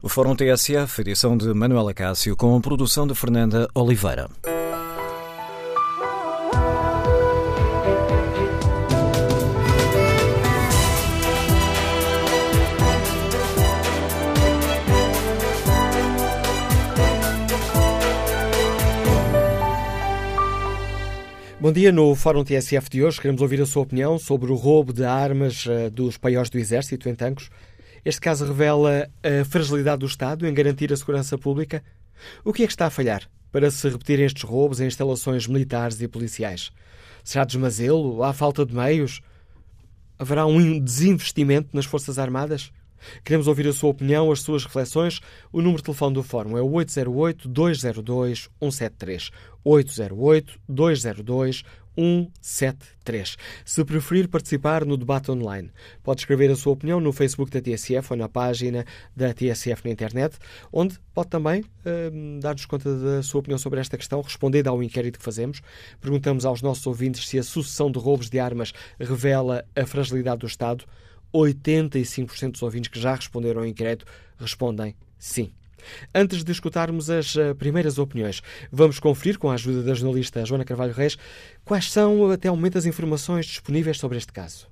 O Fórum TSF, edição de Manuela Cássio, com produção de Fernanda Oliveira. Bom dia. No Fórum TSF de hoje queremos ouvir a sua opinião sobre o roubo de armas uh, dos paióis do Exército em Tancos. Este caso revela a fragilidade do Estado em garantir a segurança pública. O que é que está a falhar para se repetirem estes roubos em instalações militares e policiais? Será desmazelo? Há falta de meios? Haverá um desinvestimento nas Forças Armadas? Queremos ouvir a sua opinião, as suas reflexões. O número de telefone do Fórum é o 808-202-173. 808-202-173. Se preferir participar no debate online, pode escrever a sua opinião no Facebook da TSF ou na página da TSF na internet, onde pode também uh, dar-nos conta da sua opinião sobre esta questão, respondendo ao inquérito que fazemos. Perguntamos aos nossos ouvintes se a sucessão de roubos de armas revela a fragilidade do Estado. 85% dos ouvintes que já responderam ao inquérito respondem sim. Antes de escutarmos as eh, primeiras opiniões, vamos conferir, com a ajuda da jornalista Joana Carvalho Reis, quais são até ao momento as informações disponíveis sobre este caso.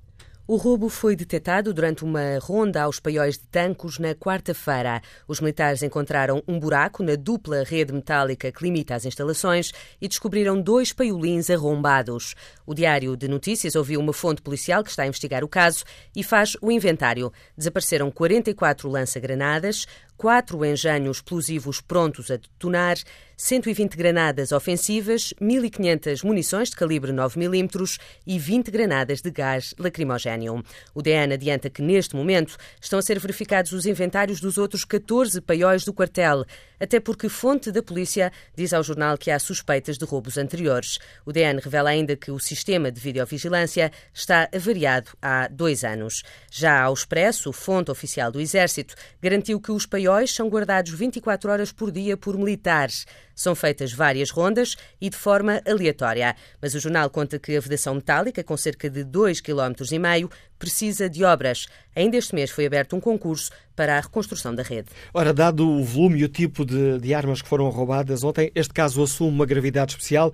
O roubo foi detectado durante uma ronda aos paióis de Tancos na quarta-feira. Os militares encontraram um buraco na dupla rede metálica que limita as instalações e descobriram dois paiolins arrombados. O Diário de Notícias ouviu uma fonte policial que está a investigar o caso e faz o inventário. Desapareceram 44 lança-granadas, quatro engenhos explosivos prontos a detonar, 120 granadas ofensivas, 1.500 munições de calibre 9mm e 20 granadas de gás lacrimogéneo. O DN adianta que, neste momento, estão a ser verificados os inventários dos outros 14 paióis do quartel, até porque fonte da polícia diz ao jornal que há suspeitas de roubos anteriores. O DN revela ainda que o sistema de videovigilância está avariado há dois anos. Já ao Expresso, fonte oficial do Exército, garantiu que os paióis são guardados 24 horas por dia por militares. São feitas várias rondas e de forma aleatória, mas o jornal conta que a vedação metálica, com cerca de 2,5 km, precisa de obras. Ainda este mês foi aberto um concurso para a reconstrução da rede. Ora, dado o volume e o tipo de, de armas que foram roubadas ontem, este caso assume uma gravidade especial.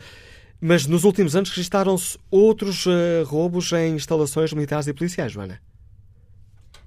Mas nos últimos anos registaram-se outros uh, roubos em instalações militares e policiais, Joana.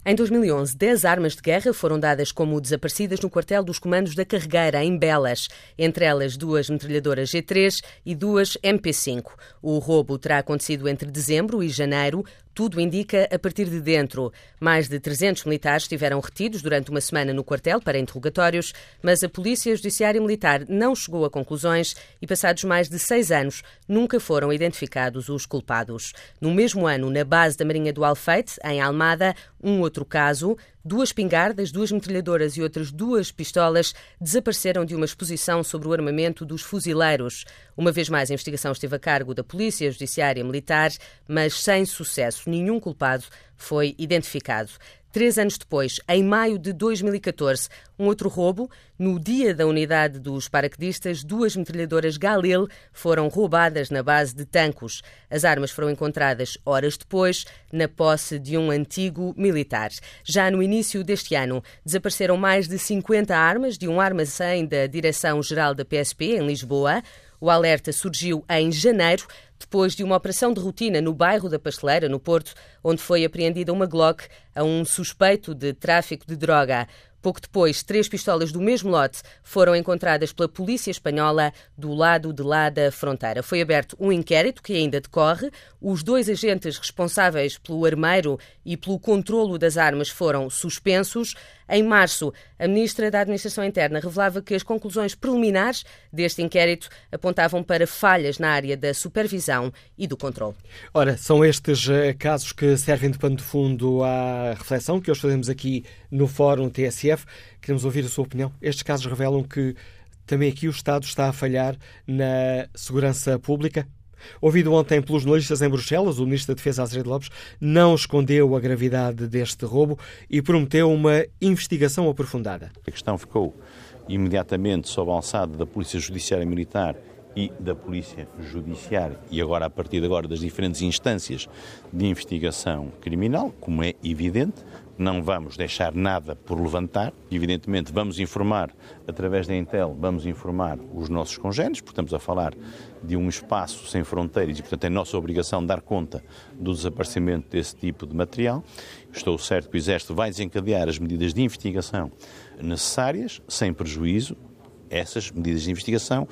Em 2011, 10 armas de guerra foram dadas como desaparecidas no quartel dos comandos da Carregueira, em Belas, entre elas duas metralhadoras G3 e duas MP5. O roubo terá acontecido entre dezembro e janeiro, tudo indica a partir de dentro. Mais de 300 militares estiveram retidos durante uma semana no quartel para interrogatórios, mas a Polícia Judiciária Militar não chegou a conclusões e, passados mais de seis anos, nunca foram identificados os culpados. No mesmo ano, na base da Marinha do Alfeite, em Almada, um outro caso, duas pingardas, duas metralhadoras e outras duas pistolas desapareceram de uma exposição sobre o armamento dos fuzileiros. Uma vez mais, a investigação esteve a cargo da Polícia Judiciária Militar, mas sem sucesso. Nenhum culpado foi identificado. Três anos depois, em maio de 2014, um outro roubo. No dia da unidade dos paraquedistas, duas metralhadoras Galil foram roubadas na base de Tancos. As armas foram encontradas horas depois na posse de um antigo militar. Já no início deste ano, desapareceram mais de 50 armas de um armazém da Direção-Geral da PSP, em Lisboa. O alerta surgiu em janeiro, depois de uma operação de rotina no bairro da Pasteleira, no Porto, onde foi apreendida uma Glock a um suspeito de tráfico de droga. Pouco depois, três pistolas do mesmo lote foram encontradas pela polícia espanhola do lado de lá da fronteira. Foi aberto um inquérito que ainda decorre. Os dois agentes responsáveis pelo armeiro e pelo controlo das armas foram suspensos. Em março, a ministra da Administração Interna revelava que as conclusões preliminares deste inquérito apontavam para falhas na área da supervisão e do controle. Ora, são estes eh, casos que servem de pano de fundo à reflexão que hoje fazemos aqui no Fórum TSF. Queremos ouvir a sua opinião. Estes casos revelam que também aqui o Estado está a falhar na segurança pública, Ouvido ontem pelos jornalistas em Bruxelas, o Ministro da Defesa, Azevedo Lopes, não escondeu a gravidade deste roubo e prometeu uma investigação aprofundada. A questão ficou imediatamente sob a alçada da Polícia Judiciária Militar e da Polícia Judiciária e agora a partir de agora das diferentes instâncias de investigação criminal, como é evidente, não vamos deixar nada por levantar. Evidentemente, vamos informar, através da Intel, vamos informar os nossos congêneres, porque estamos a falar de um espaço sem fronteiras e, portanto, é nossa obrigação dar conta do desaparecimento desse tipo de material. Estou certo que o Exército vai desencadear as medidas de investigação necessárias, sem prejuízo. Essas medidas de investigação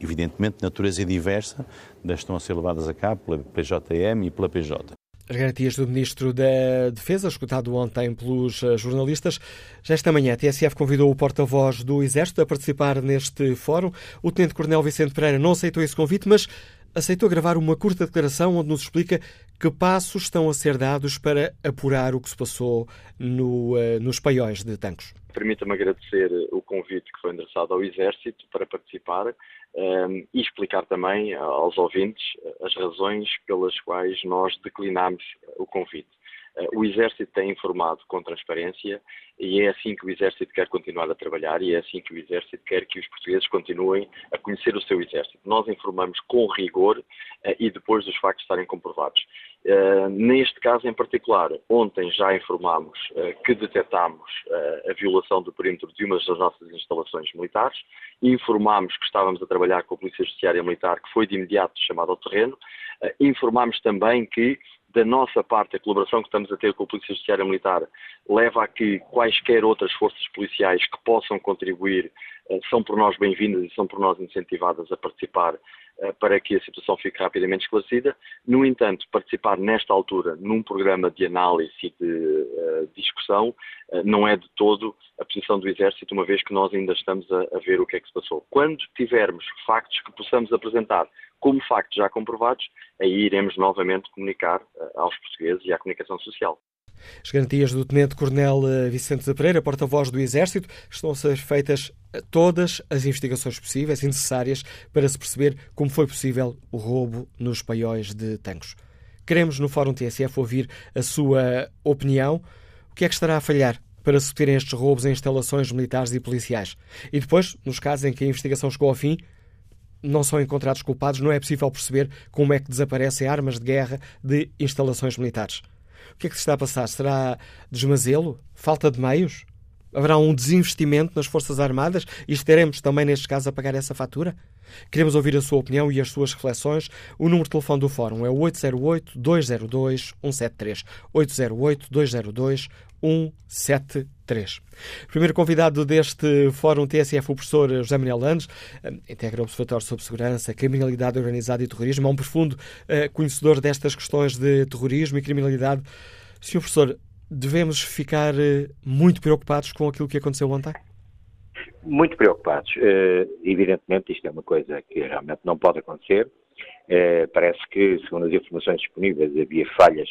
evidentemente, de natureza diversa das que estão a ser levadas a cabo pela PJM e pela PJ. As garantias do Ministro da Defesa, escutado ontem pelos eh, jornalistas. Já esta manhã, a TSF convidou o porta-voz do Exército a participar neste fórum. O Tenente-Coronel Vicente Pereira não aceitou esse convite, mas aceitou gravar uma curta declaração onde nos explica que passos estão a ser dados para apurar o que se passou no, uh, nos paióis de Tancos. Permita-me agradecer o convite que foi endereçado ao Exército para participar um, e explicar também aos ouvintes as razões pelas quais nós declinamos o convite. Uh, o Exército tem informado com transparência e é assim que o Exército quer continuar a trabalhar e é assim que o Exército quer que os portugueses continuem a conhecer o seu Exército. Nós informamos com rigor uh, e depois dos factos estarem comprovados. Uh, neste caso em particular, ontem já informámos que detectámos a violação do perímetro de uma das nossas instalações militares, informámos que estávamos a trabalhar com a Polícia Judiciária Militar, que foi de imediato chamada ao terreno, informámos também que, da nossa parte, a colaboração que estamos a ter com a Polícia Judiciária Militar leva a que quaisquer outras forças policiais que possam contribuir são por nós bem-vindas e são por nós incentivadas a participar eh, para que a situação fique rapidamente esclarecida. No entanto, participar nesta altura num programa de análise e de uh, discussão uh, não é de todo a posição do Exército, uma vez que nós ainda estamos a, a, ver o que é que se passou. Quando tivermos factos que possamos apresentar como factos já comprovados, aí iremos novamente comunicar uh, aos portugueses e à comunicação social. As garantias do Tenente-Coronel eh, Vicente de Pereira, porta-voz do Exército, estão a ser feitas todas as investigações possíveis e necessárias para se perceber como foi possível o roubo nos paióis de Tancos. Queremos, no Fórum TSF, ouvir a sua opinião. O que é que estará a falhar para se terem estes roubos em instalações militares e policiais? E depois, nos casos em que a investigação chegou ao fim, não são encontrados culpados, não é possível perceber como é que desaparecem armas de guerra de instalações militares. O que é que se está a passar? Será desmazelo? Falta de meios? Haverá um desinvestimento nas Forças Armadas e estaremos também, neste caso, a pagar essa fatura? Queremos ouvir a sua opinião e as suas reflexões. O número de telefone do Fórum é 808-202-173. 808-202-173. Primeiro convidado deste Fórum TSF, o professor José Manuel Landes, eh, integra o Observatório sobre Segurança, Criminalidade Organizada e Terrorismo, é um profundo uh, conhecedor destas questões de terrorismo e criminalidade. Senhor professor, devemos ficar uh, muito preocupados com aquilo que aconteceu ontem? muito preocupados. Evidentemente, isto é uma coisa que realmente não pode acontecer. Parece que, segundo as informações disponíveis, havia falhas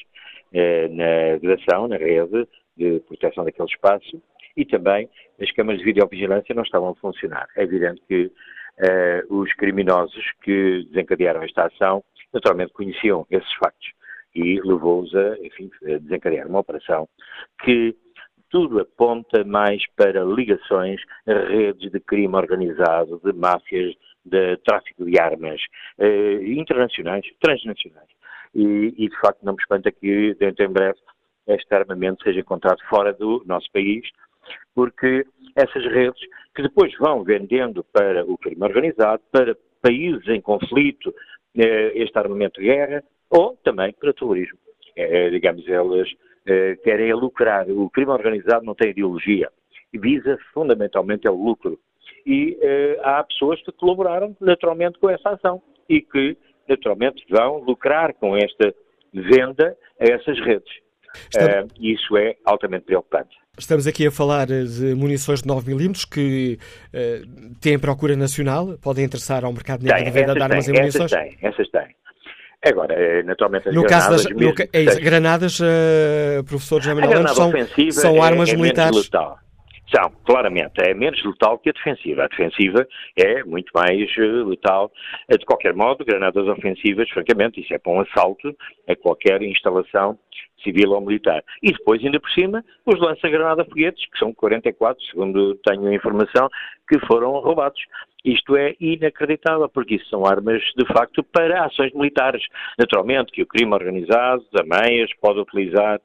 na vedação, na rede de proteção daquele espaço e também as câmaras de videovigilância não estavam a funcionar. É evidente que os criminosos que desencadearam esta ação naturalmente conheciam esses factos e levou-os a, enfim, a desencadear uma operação que tudo aponta mais para ligações a redes de crime organizado, de máfias, de tráfico de armas eh, internacionais, transnacionais. E, e, de facto não me espanta que dentro em breve este armamento seja encontrado fora do nosso país, porque essas redes que depois vão vendendo para o crime organizado, para países em conflito, eh, este armamento de guerra, ou também para terrorismo. Eh, digamos, elas eh, querem é lucrar. O crime organizado não tem ideologia. Visa fundamentalmente é o lucro. E há pessoas que colaboraram naturalmente com essa ação e que naturalmente vão lucrar com esta venda a essas redes. Uh, isso é altamente preocupante. Estamos aqui a falar de munições de 9mm que uh, têm procura nacional, podem interessar ao mercado negro de venda de armas têm, e munições? Essas têm, essas têm. Agora, eh, naturalmente, as no granadas... Caso das, no, é isso, granadas, uh, professor José Manuel são, são armas é, é militares... São, claramente. É menos letal que a defensiva. A defensiva é muito mais uh, letal. De qualquer modo, granadas ofensivas, francamente, isso é para um assalto a qualquer instalação civil ou militar. E depois, ainda por cima, os lança-granada foguetes, que são 44, segundo tenho a informação, que foram roubados. Isto é inacreditável, porque isso são armas, de facto, para ações militares. Naturalmente, que o crime organizado, também as pode utilizar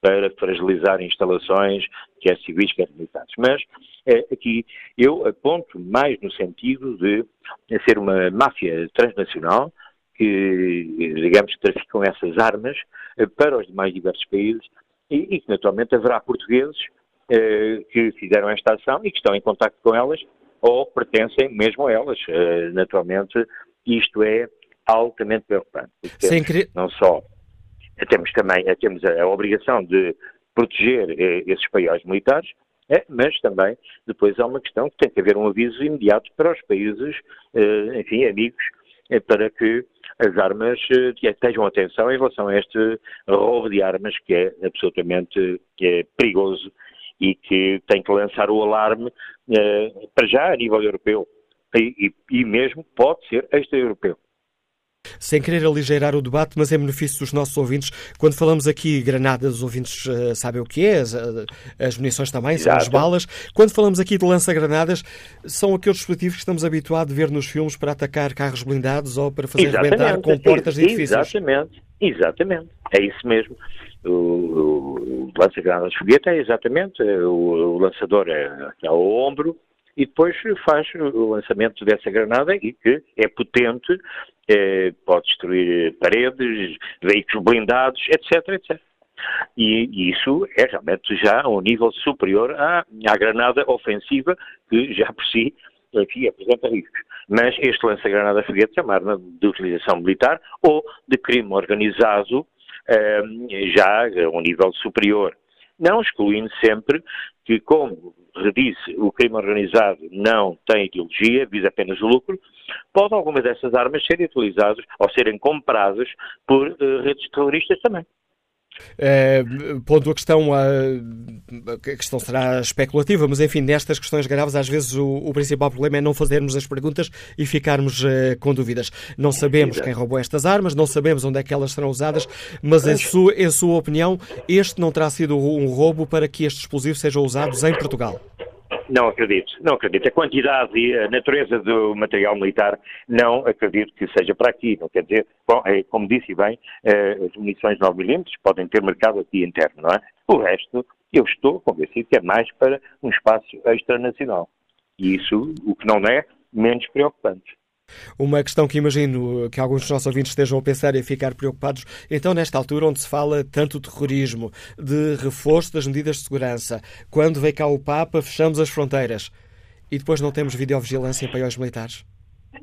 para fragilizar instalações, quer civis, quer militares. Mas é, aqui eu aponto mais no sentido de ser uma máfia transnacional que, digamos, traficam essas armas para os demais diversos países e, que, naturalmente, haverá portugueses eh, que fizeram esta ação e que estão em contato com elas ou pertencem mesmo a elas. Eh, naturalmente, isto é altamente preocupante. Crer... Não só temos também temos a, a obrigação de proteger eh, esses paióis militares, mas também depois há uma questão que tem que haver um aviso imediato para os países, eh, enfim, amigos, eh, para que as armas eh, tenham atenção em relação a este roubo de armas que é absolutamente é perigoso e que tem que lançar o alarme eh, para já a nível europeu e, e, e mesmo pode ser extra-europeu. Sem querer aligeirar o debate, mas em benefício dos nossos ouvintes, quando falamos aqui granadas, os ouvintes uh, sabem o que é, as, uh, as munições também, são as balas. Quando falamos aqui de lança-granadas, são aqueles dispositivos que estamos habituados a ver nos filmes para atacar carros blindados ou para fazer Exatamente. rebentar com portas de edifícios. Exatamente, exatamente. É isso mesmo. O, o, o lança-granadas foguete é exatamente, o, o lançador é, é ao ombro, e depois faz o lançamento dessa granada e que é potente, é, pode destruir paredes, veículos blindados, etc, etc. E, isso é realmente já um nível superior à, à granada ofensiva, que já por si aqui apresenta riscos. Mas este lança-granada foguete é uma arma de utilização militar ou de crime organizado, eh, já a um nível superior. Não excluindo sempre que, como redisse, o crime organizado não tem ideologia, visa apenas o lucro, pode alguma dessas armas serem utilizadas ou serem compradas por uh, redes terroristas também. É, pondo a questão, a, a, questão será especulativa, mas enfim, nestas questões graves, às vezes o, o principal problema é não fazermos as perguntas e ficarmos uh, com dúvidas. Não sabemos quem roubou estas armas, não sabemos onde é que elas serão usadas, mas em sua, em sua opinião, este não terá sido um roubo para que estes explosivos sejam usados em Portugal? Não acredito, não acredito. A quantidade e a natureza do material militar não acredito que seja para aqui. Não quer dizer, bom, é, como disse bem, eh, as munições 9mm podem ter mercado aqui interno, não é? O resto, eu estou convencido que é mais para um espaço extranacional. E isso, o que não é, menos preocupante. Uma questão que imagino que alguns dos nossos ouvintes estejam a pensar e a ficar preocupados. Então, nesta altura, onde se fala tanto de terrorismo, de reforço das medidas de segurança, quando vem cá o Papa, fechamos as fronteiras e depois não temos videovigilância para os militares?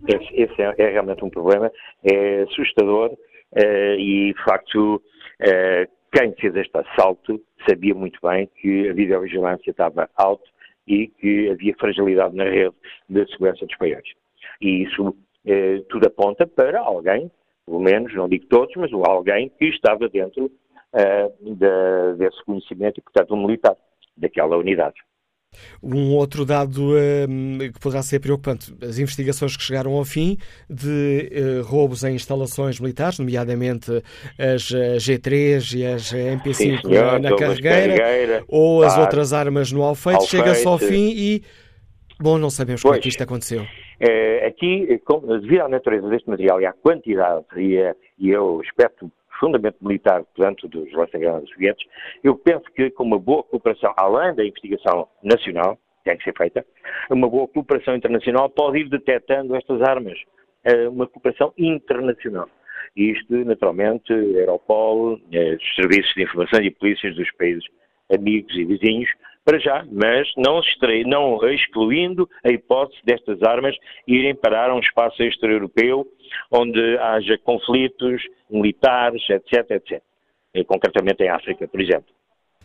Esse, esse é, é, realmente um problema, é assustador é, e, de facto, é, quem fez este assalto sabia muito bem que a videovigilância estava alta e que havia fragilidade na rede de segurança dos países. E isso eh, tudo aponta para alguém, pelo menos, não digo todos, mas alguém que estava dentro eh, de, desse conhecimento e, portanto, um militar daquela unidade. Um outro dado um, que poderá ser preocupante, as investigações que chegaram ao fim de uh, roubos em instalações militares, nomeadamente as eh, G3 e as MP5 Sim, senhor, na, na carregueira, carregueira, ou as outras armas no Alfeite, chega-se ao fim e, bom, não sabemos pois, como é que isto aconteceu. É, aqui, devido à natureza deste material e à quantidade e, a, e ao aspecto fundamento militar, portanto, dos lança-granadas soviéticos, eu penso que com uma boa cooperação, além da investigação nacional, que tem que ser feita, uma boa cooperação internacional pode ir detectando estas armas, uma cooperação internacional. E isto, naturalmente, Europol, os serviços de informação e polícias dos países amigos e vizinhos, para já, mas não, não excluindo a hipótese destas armas irem parar a um espaço extra-europeu onde haja conflitos militares, etc, etc. Concretamente em África, por exemplo.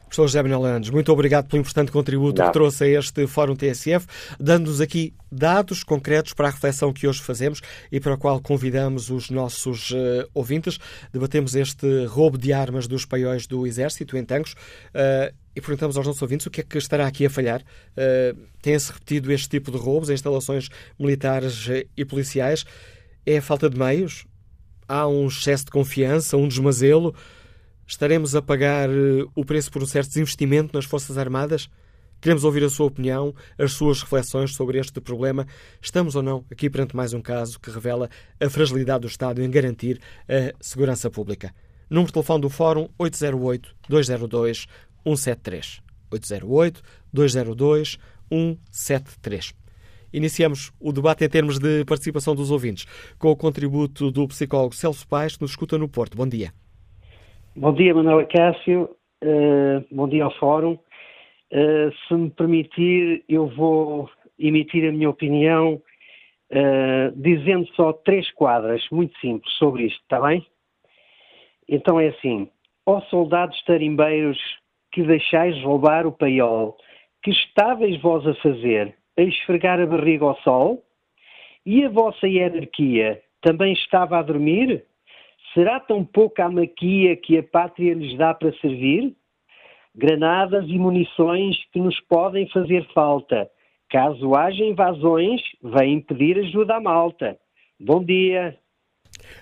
Professor José Manuel Andes, muito obrigado pelo importante contributo Não. que trouxe a este Fórum TSF, dando-nos aqui dados concretos para a reflexão que hoje fazemos e para a qual convidamos os nossos uh, ouvintes. Debatemos este roubo de armas dos paióis do Exército em Tancos uh, e perguntamos aos nossos ouvintes o que é que estará aqui a falhar. Uh, Tem-se repetido este tipo de roubos em instalações militares e policiais? É a falta de meios? Há um excesso de confiança, um desmazelo? Estaremos a pagar eh, o preço por um certo desinvestimento nas Forças Armadas? Queremos ouvir a sua opinião, as suas reflexões sobre este problema. Estamos ou não aqui perante mais um caso que revela a fragilidade do Estado em garantir a segurança pública. Número de telefone do Fórum 808-202-173. 808-202-173. Iniciamos o debate em termos de participação dos ouvintes com o contributo do psicólogo Celso Paes, que nos escuta no Porto. Bom dia. Bom dia, Manuel Cássio. Uh, bom dia ao Fórum. Uh, se me permitir, eu vou emitir a minha opinião uh, dizendo só três quadras muito simples sobre isto, está bem? Então é assim: ó soldados tarimbeiros que deixais roubar o paiol, que estáveis vós a fazer, a esfregar a barriga ao sol? E a vossa hierarquia também estava a dormir? Será tão pouca a maquia que a pátria lhes dá para servir? Granadas e munições que nos podem fazer falta. Caso haja invasões, vem pedir ajuda à malta. Bom dia.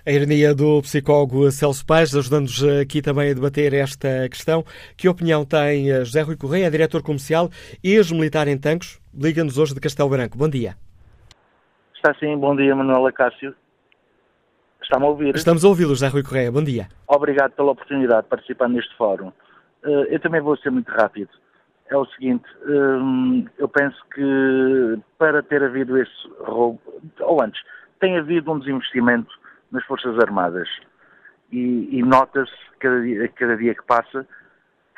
A ironia do psicólogo Celso Paz, ajudando-nos aqui também a debater esta questão. Que opinião tem José Rui Correia, diretor comercial e ex-militar em Tancos? Liga-nos hoje de Castelo Branco. Bom dia. Está sim, bom dia, Manuela Cássio. Está-me a ouvir? Estamos a ouvi-lo, José Rui Correia. Bom dia. Obrigado pela oportunidade de participar neste fórum. Eh, eu também vou ser muito rápido. É o seguinte, eh, eu penso que para ter havido esse roubo, ou antes, tem havido um desinvestimento nas Forças Armadas e, e nota-se cada dia, cada dia que passa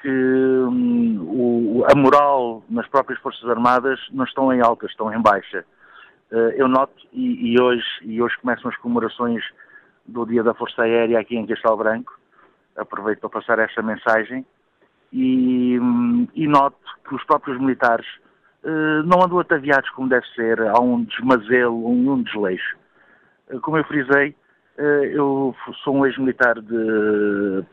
que um, o, a moral nas próprias Forças Armadas não estão em alta, estão em baixa. Uh, eu noto, e, e, hoje, e hoje começam as comemorações do Dia da Força Aérea aqui em Castelo Branco. Aproveito para passar esta mensagem e, e noto que os próprios militares uh, não andam ataviados como deve ser, há um desmazelo, um, um desleixo. Uh, como eu frisei, uh, eu sou um ex-militar de.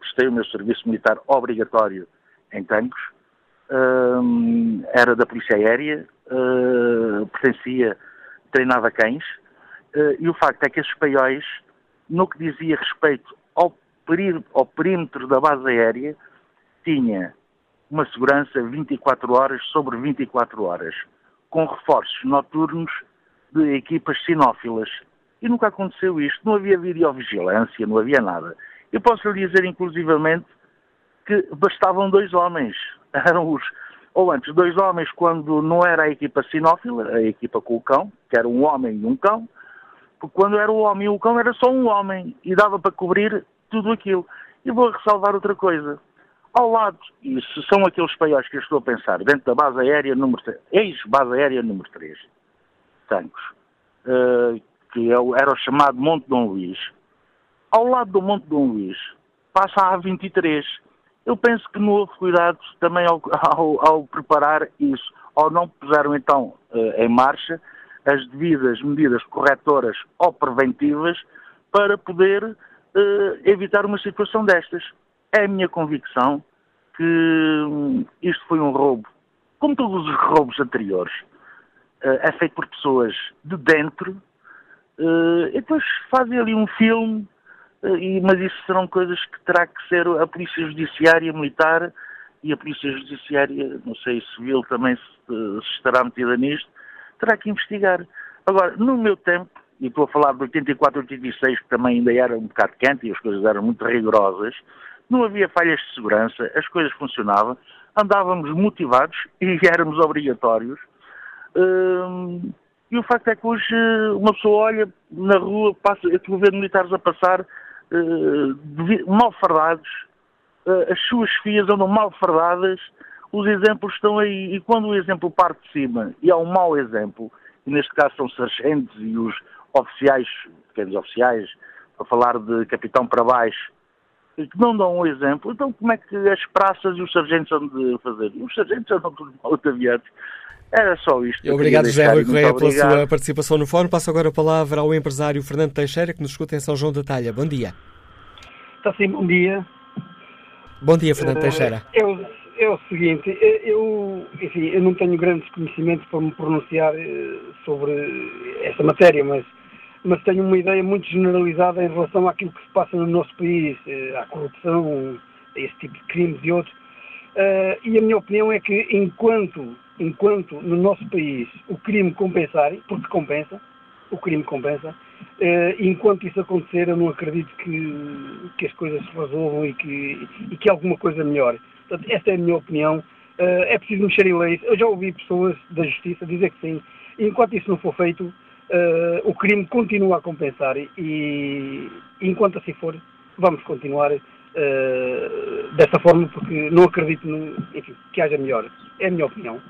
prestei o meu serviço militar obrigatório em Tancos, era da Polícia Aérea, pertencia, treinava cães, e o facto é que esses paióis, no que dizia respeito ao, ao perímetro da base aérea, tinha uma segurança 24 horas sobre 24 horas, com reforços noturnos de equipas sinófilas. E nunca aconteceu isto. Não havia videovigilância, não havia nada. Eu posso lhe dizer, inclusivamente, que bastavam dois homens. Eram os, ou antes, dois homens quando não era a equipa sinófila, a equipa com o cão, que era um homem e um cão, porque quando era o homem o cão era só um homem e dava para cobrir tudo aquilo. E vou ressalvar outra coisa. Ao lado, e se são aqueles paióis que eu estou a pensar, dentro da base aérea número 3, ex-base aérea número 3, Tancos, uh, que é era o chamado Monte Dom Luís, ao lado do Monte Dom Luís passa a A23. Eu penso que não houve cuidado também ao, ao, ao preparar isso, ou não puseram então uh, em marcha as devidas medidas corretoras ou preventivas para poder uh, evitar uma situação destas. É a minha convicção que um, isto foi um roubo, como todos os roubos anteriores, uh, é feito por pessoas de dentro uh, e depois fazem ali um filme, e, mas isso serão coisas que terá que ser a Polícia Judiciária Militar e a Polícia Judiciária, não sei, Civil também se, se estará metida nisto, terá que investigar. Agora, no meu tempo, e estou a falar de 84, 86, que também ainda era um bocado quente e as coisas eram muito rigorosas, não havia falhas de segurança, as coisas funcionavam, andávamos motivados e éramos obrigatórios. Hum, e o facto é que hoje uma pessoa olha na rua, passa, eu estou a ver militares a passar uh, mal fardados, uh, as suas filhas andam mal fardadas, os exemplos estão aí. E quando o exemplo parte de cima e há um mau exemplo, e neste caso são sargentos e os oficiais, pequenos oficiais, para falar de capitão para baixo, que não dão um exemplo, então como é que as praças e os sargentos andam de fazer? Os sargentos andam tudo mal aviados. Era só isto. Obrigado, José Rui Correia, pela sua participação no fórum. Passo agora a palavra ao empresário Fernando Teixeira, que nos escuta em São João da Talha. Bom dia. Está sim, bom dia. Bom dia, Fernando uh, Teixeira. O, é o seguinte, eu, enfim, eu não tenho grandes conhecimentos para me pronunciar eh, sobre esta matéria, mas, mas tenho uma ideia muito generalizada em relação àquilo que se passa no nosso país, eh, à corrupção, a esse tipo de crimes e outros. Uh, e a minha opinião é que enquanto enquanto no nosso país o crime compensar, porque compensa, o crime compensa, eh, enquanto isso acontecer eu não acredito que, que as coisas se resolvam e que, e que alguma coisa melhore. Portanto, esta é a minha opinião. Eh, é preciso mexer em leis. Eu já ouvi pessoas da justiça dizer que sim. E enquanto isso não for feito, eh, o crime continua a compensar e, enquanto assim for, vamos continuar uh, dessa forma, porque não acredito no, enfim, que haja melhor. É a minha opinião.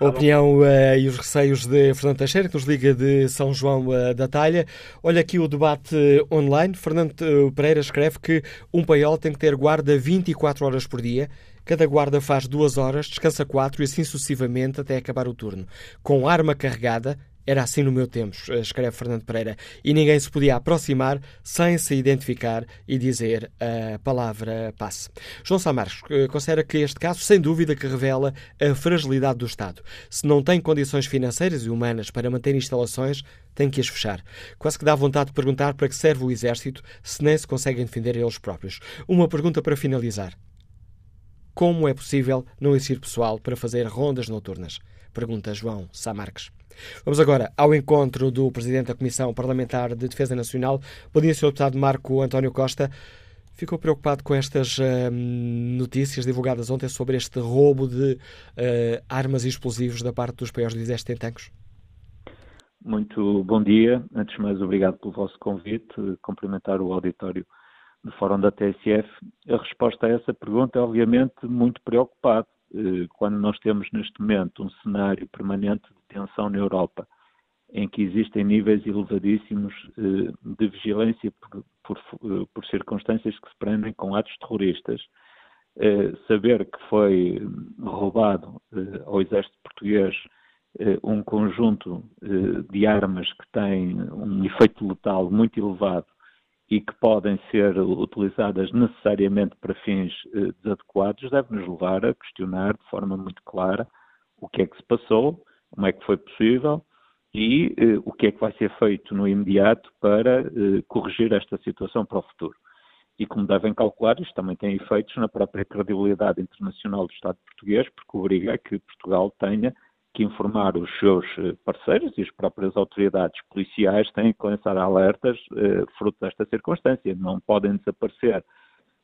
A opinião uh, e os receios de Fernando Teixeira, que nos liga de São João da Talha. Olha aqui o debate online. Fernando Pereira escreve que um paiol tem que ter guarda 24 horas por dia. Cada guarda faz duas horas, descansa quatro e assim sucessivamente até acabar o turno. Com arma carregada, era assim no meu tempo, escreve Fernando Pereira, e ninguém se podia aproximar sem se identificar e dizer a palavra passe. João Samarcos eh, considera que este caso, sem dúvida, que revela a fragilidade do Estado. Se não tem condições financeiras e humanas para manter instalações, tem que as fechar. Quase que dá vontade de perguntar para que serve o Exército se nem se conseguem defender eles próprios. Uma pergunta para finalizar. Como é possível não existir pessoal para fazer rondas noturnas? Pergunta João Samarques. Vamos agora ao encontro do Presidente da Comissão Parlamentar de Defesa Nacional. Bom dia, Sr. Deputado Marco António Costa. Ficou preocupado com estas uh, notícias divulgadas ontem sobre este roubo de uh, armas e explosivos da parte dos países do Exército em Tancos? Muito bom dia. Antes de mais, obrigado pelo vosso convite. Cumprimentar o auditório do Fórum da TSF. A resposta a essa pergunta é, obviamente, muito preocupado. Eh, quando nós temos neste momento um cenário permanente de tensão na Europa, em que existem níveis elevadíssimos eh, de vigilância por, por, eh, por circunstâncias que se prendem com atos terroristas, saber que foi roubado ao exército português um conjunto de armas que têm um efeito letal muito elevado e que podem ser utilizadas necessariamente para fins eh, desadequados, deve-nos levar a questionar de forma muito clara o que é que se passou, como é que foi possível e eh, o que é que vai ser feito no imediato para eh, corrigir esta situação para o futuro. E como devem calcular, isto também tem efeitos na própria credibilidade internacional do Estado português, porque obriga a que Portugal tenha que informar os seus eh, parceiros e as próprias autoridades policiais têm que lançar alertas eh, fruto desta circunstância. Não podem desaparecer,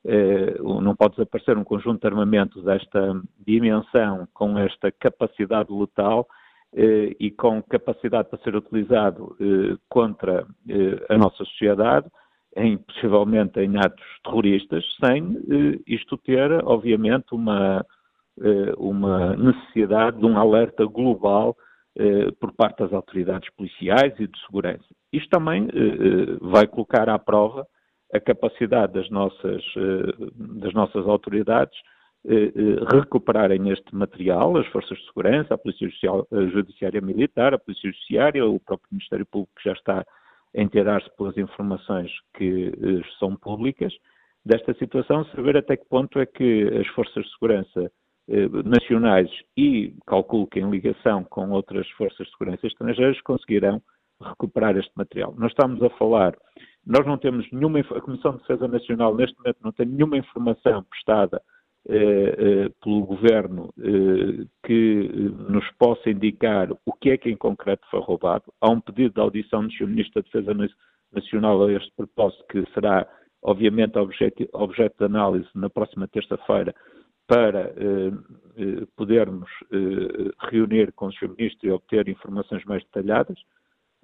eh, não pode desaparecer um conjunto de armamentos desta dimensão, com esta capacidade letal eh, e com capacidade para ser utilizado eh, contra eh, a nossa sociedade, em, possivelmente em atos terroristas, sem isto ter, obviamente, uma uma necessidade de um alerta global eh, por parte das autoridades policiais e de segurança. Isto também eh, vai colocar à prova a capacidade das nossas, das nossas autoridades recuperarem este material, as forças de segurança, a Polícia Judiciária Militar, a Polícia Judiciária, o próprio Ministério Público já está a inteirar-se pelas informações que são públicas desta situação, saber até que ponto é que as forças de segurança eh, nacionais e, calculo que em ligação com outras forças de segurança estrangeiras, conseguirão recuperar este material. Nós estamos a falar, nós não temos nenhuma, a Comissão de Defesa Nacional neste momento não tem nenhuma informação prestada eh, eh, pelo Governo eh, que eh, nos possa indicar o que é que em concreto foi roubado. Há um pedido de audição do Sr. Ministro da Defesa Nacional a este propósito que será, obviamente, objeto, objeto de análise na próxima terça-feira para eh, eh, podermos eh, reunir com o Sr. Ministro e obter informações mais detalhadas,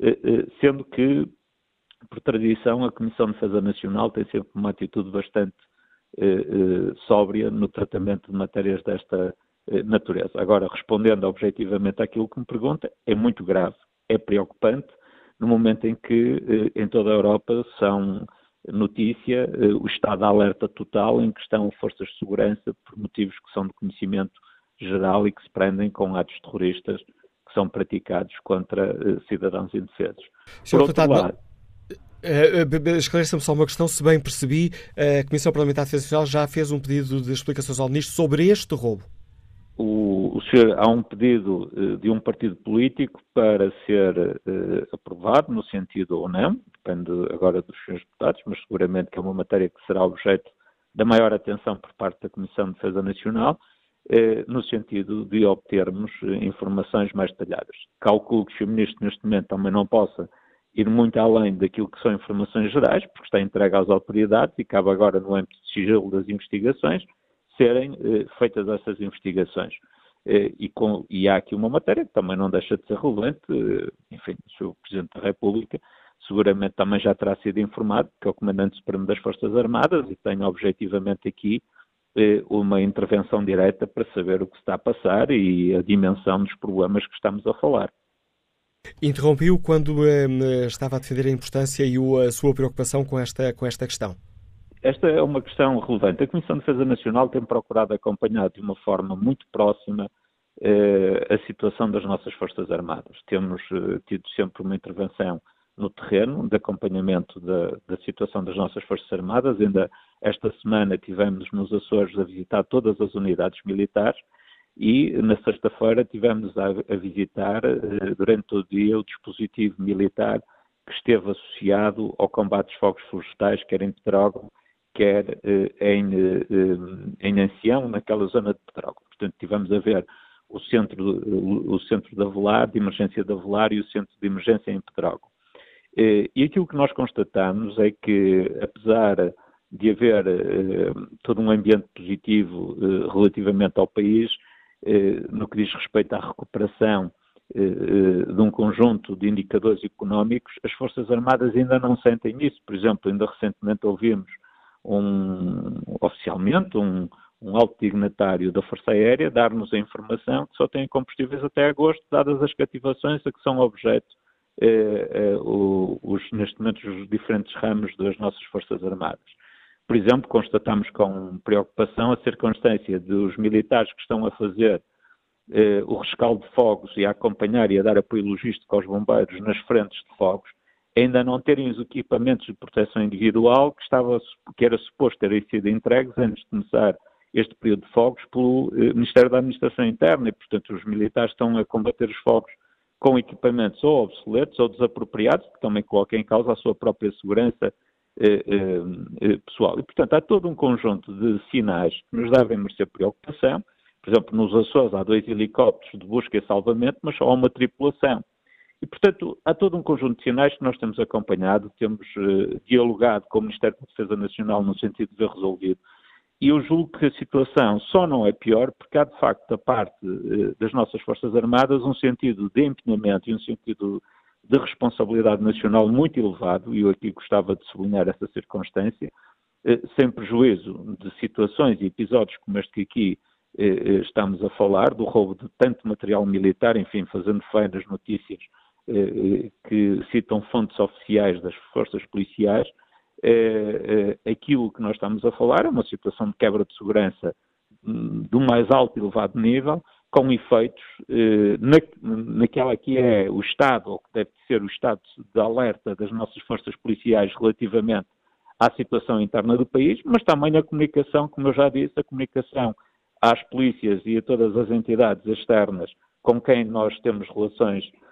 eh, eh, sendo que, por tradição, a Comissão de Defesa Nacional tem sempre uma atitude bastante eh, sóbria no tratamento de matérias desta natureza. Agora, respondendo objetivamente àquilo que me pergunta, é muito grave, é preocupante, no momento em que em toda a Europa são notícia o estado de alerta total em que estão forças de segurança por motivos que são de conhecimento geral e que se prendem com atos terroristas que são praticados contra cidadãos indefesos. Senhor por outro lado, Uh, Esclareça-me só uma questão, se bem percebi, a Comissão Parlamentar de Defesa Nacional já fez um pedido de explicações ao Ministro sobre este roubo. O, o senhor, há um pedido uh, de um partido político para ser uh, aprovado, no sentido ou não, depende agora dos senhores deputados, mas seguramente que é uma matéria que será objeto da maior atenção por parte da Comissão de Defesa Nacional, no sentido de obtermos informações mais detalhadas. Calculo que o Ministro neste momento também não possa ir muito além daquilo que são informações gerais, porque está entregue às autoridades e cabe agora, no âmbito de sigilo das investigações, serem eh, feitas essas investigações. Eh, e, com, e, há aqui uma matéria que também não deixa de ser relevante, eh, enfim, o Sr. Presidente da República seguramente também já terá sido informado, que é o Comandante Supremo das Forças Armadas, e tem objetivamente aqui uma intervenção direta para saber o que está a passar e a dimensão dos problemas que estamos a falar. Interrompiu quando estava a defender a importância e a sua preocupação com esta, com esta questão. Esta é uma questão relevante. A Comissão de Defesa Nacional tem procurado acompanhar de uma forma muito próxima eh, a situação das nossas Forças Armadas. Temos eh, tido sempre uma intervenção no terreno de acompanhamento da, da, situação das nossas Forças Armadas. Ainda esta semana tivemos nos Açores a visitar todas as unidades militares e na sexta-feira tivemos a, a visitar eh, durante o dia o dispositivo militar que esteve associado ao combate dos fogos florestais, quer em Petrógão, quer eh, em, eh, em Ancião, naquela zona de Petrógão. Portanto, tivemos a ver o centro, o centro de de emergência de Avelar e o centro de emergência em Petrógão. E aquilo que nós constatamos é que, apesar de haver todo um ambiente positivo relativamente ao país, eh, no que diz respeito à recuperação eh, eh, de um conjunto de indicadores económicos, as Forças Armadas ainda não sentem isso. Por exemplo, ainda recentemente ouvimos um, oficialmente um, um alto dignatário da Força Aérea dar-nos a informação que só tem combustíveis até agosto, dadas as cativações a que são objeto eh, eh, os, neste momento os diferentes ramos das nossas Forças Armadas. Por exemplo, constatamos com preocupação a circunstância dos militares que estão a fazer eh, o rescaldo de fogos e a acompanhar e a dar apoio logístico aos bombeiros nas frentes de fogos, ainda não terem os equipamentos de proteção individual que, estava, que era suposto terem sido entregues antes de começar este período de fogos pelo eh, Ministério da Administração Interna e, portanto, os militares estão a combater os fogos com equipamentos ou obsoletos ou desapropriados, que também colocam em causa a sua própria segurança eh, eh, eh, pessoal. E, portanto, há todo um conjunto de sinais que nos devem merecer preocupação. Por exemplo, nos Açores há dois helicópteros de busca e salvamento, mas só há uma tripulação. E, portanto, há todo um conjunto de sinais que nós temos acompanhado, temos uh, dialogado com o Ministério da Defesa Nacional no sentido de ver resolvido. E eu julgo que a situação só não é pior porque há, de facto, da parte uh, das nossas Forças Armadas um sentido de empenhamento e um sentido de responsabilidade nacional muito elevado, e eu aqui gostava de sublinhar essa circunstância, eh, sem prejuízo de situações e episódios como este que aqui estamos a falar, do roubo de tanto material militar, enfim, fazendo fé nas notícias que citam fontes oficiais das forças policiais, aquilo que nós estamos a falar é uma situação de quebra de segurança hum, do mais alto e elevado nível, com efeitos eh, na, naquela que é o estado, ou que deve ser o estado de alerta das nossas forças policiais relativamente à situação interna do país, mas também a comunicação, como eu já disse, a comunicação às polícias e a todas as entidades externas com quem nós temos relações eh, eh,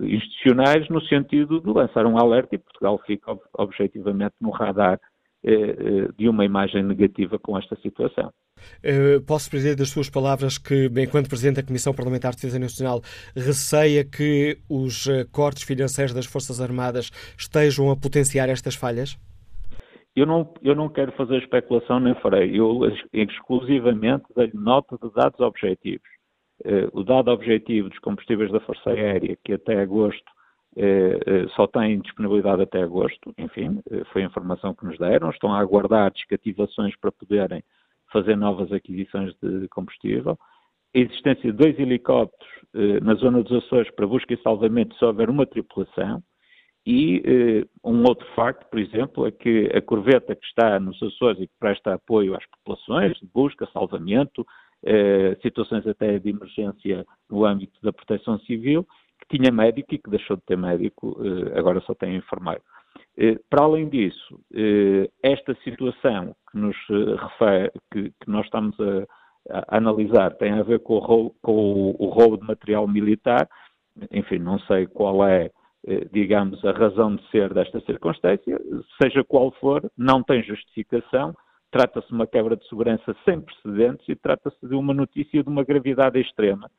institucionais, no sentido de lançar um alerta e Portugal fica objetivamente no radar eh, eh, de uma imagem negativa com esta situação. Eh, posso prever das suas palavras que, enquanto Presidente da Comissão Parlamentar de Defesa Nacional, receia que os cortes financeiros das Forças Armadas estejam a potenciar estas falhas? Eu não, eu não quero fazer especulação nem farei. Eu exclusivamente dei nota de dados objetivos. O dado objetivo dos combustíveis da Força Aérea, que até agosto eh, eh, só têm disponibilidade até agosto, enfim, eh, foi a informação que nos deram, estão a aguardar descativações para poderem fazer novas aquisições de combustível. A existência de dois helicópteros na zona dos Açores para busca e salvamento, se houver uma tripulação, E eh, um outro facto, por exemplo, é que a corveta que está nos Açores e que presta apoio às populações, de busca, salvamento, eh, situações até de emergência no âmbito da proteção civil, que tinha médico e que deixou de ter médico, eh, agora só tem enfermeiro. Eh, para além disso, eh, esta situação que, nos eh, refere, que, que nós estamos a, a, analisar tem a ver com, o roubo, com o, o roubo de material militar. Enfim, não sei qual é digamos, a razão de ser desta circunstância, seja qual for, não tem justificação, trata-se de uma quebra de segurança sem precedentes e trata-se de uma notícia de uma gravidade extrema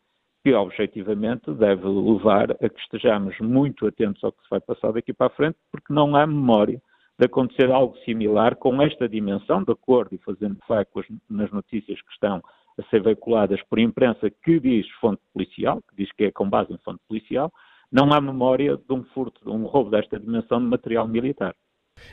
que, objetivamente, deve levar a que estejamos muito atentos ao que se vai passar daqui para a frente, porque não há memória de acontecer algo similar com esta dimensão, de acordo e fazendo fé nas notícias que estão a ser veiculadas por imprensa que diz fonte policial, que diz que é com base em fonte policial, não há memória de um furto, de um roubo desta dimensão de material militar.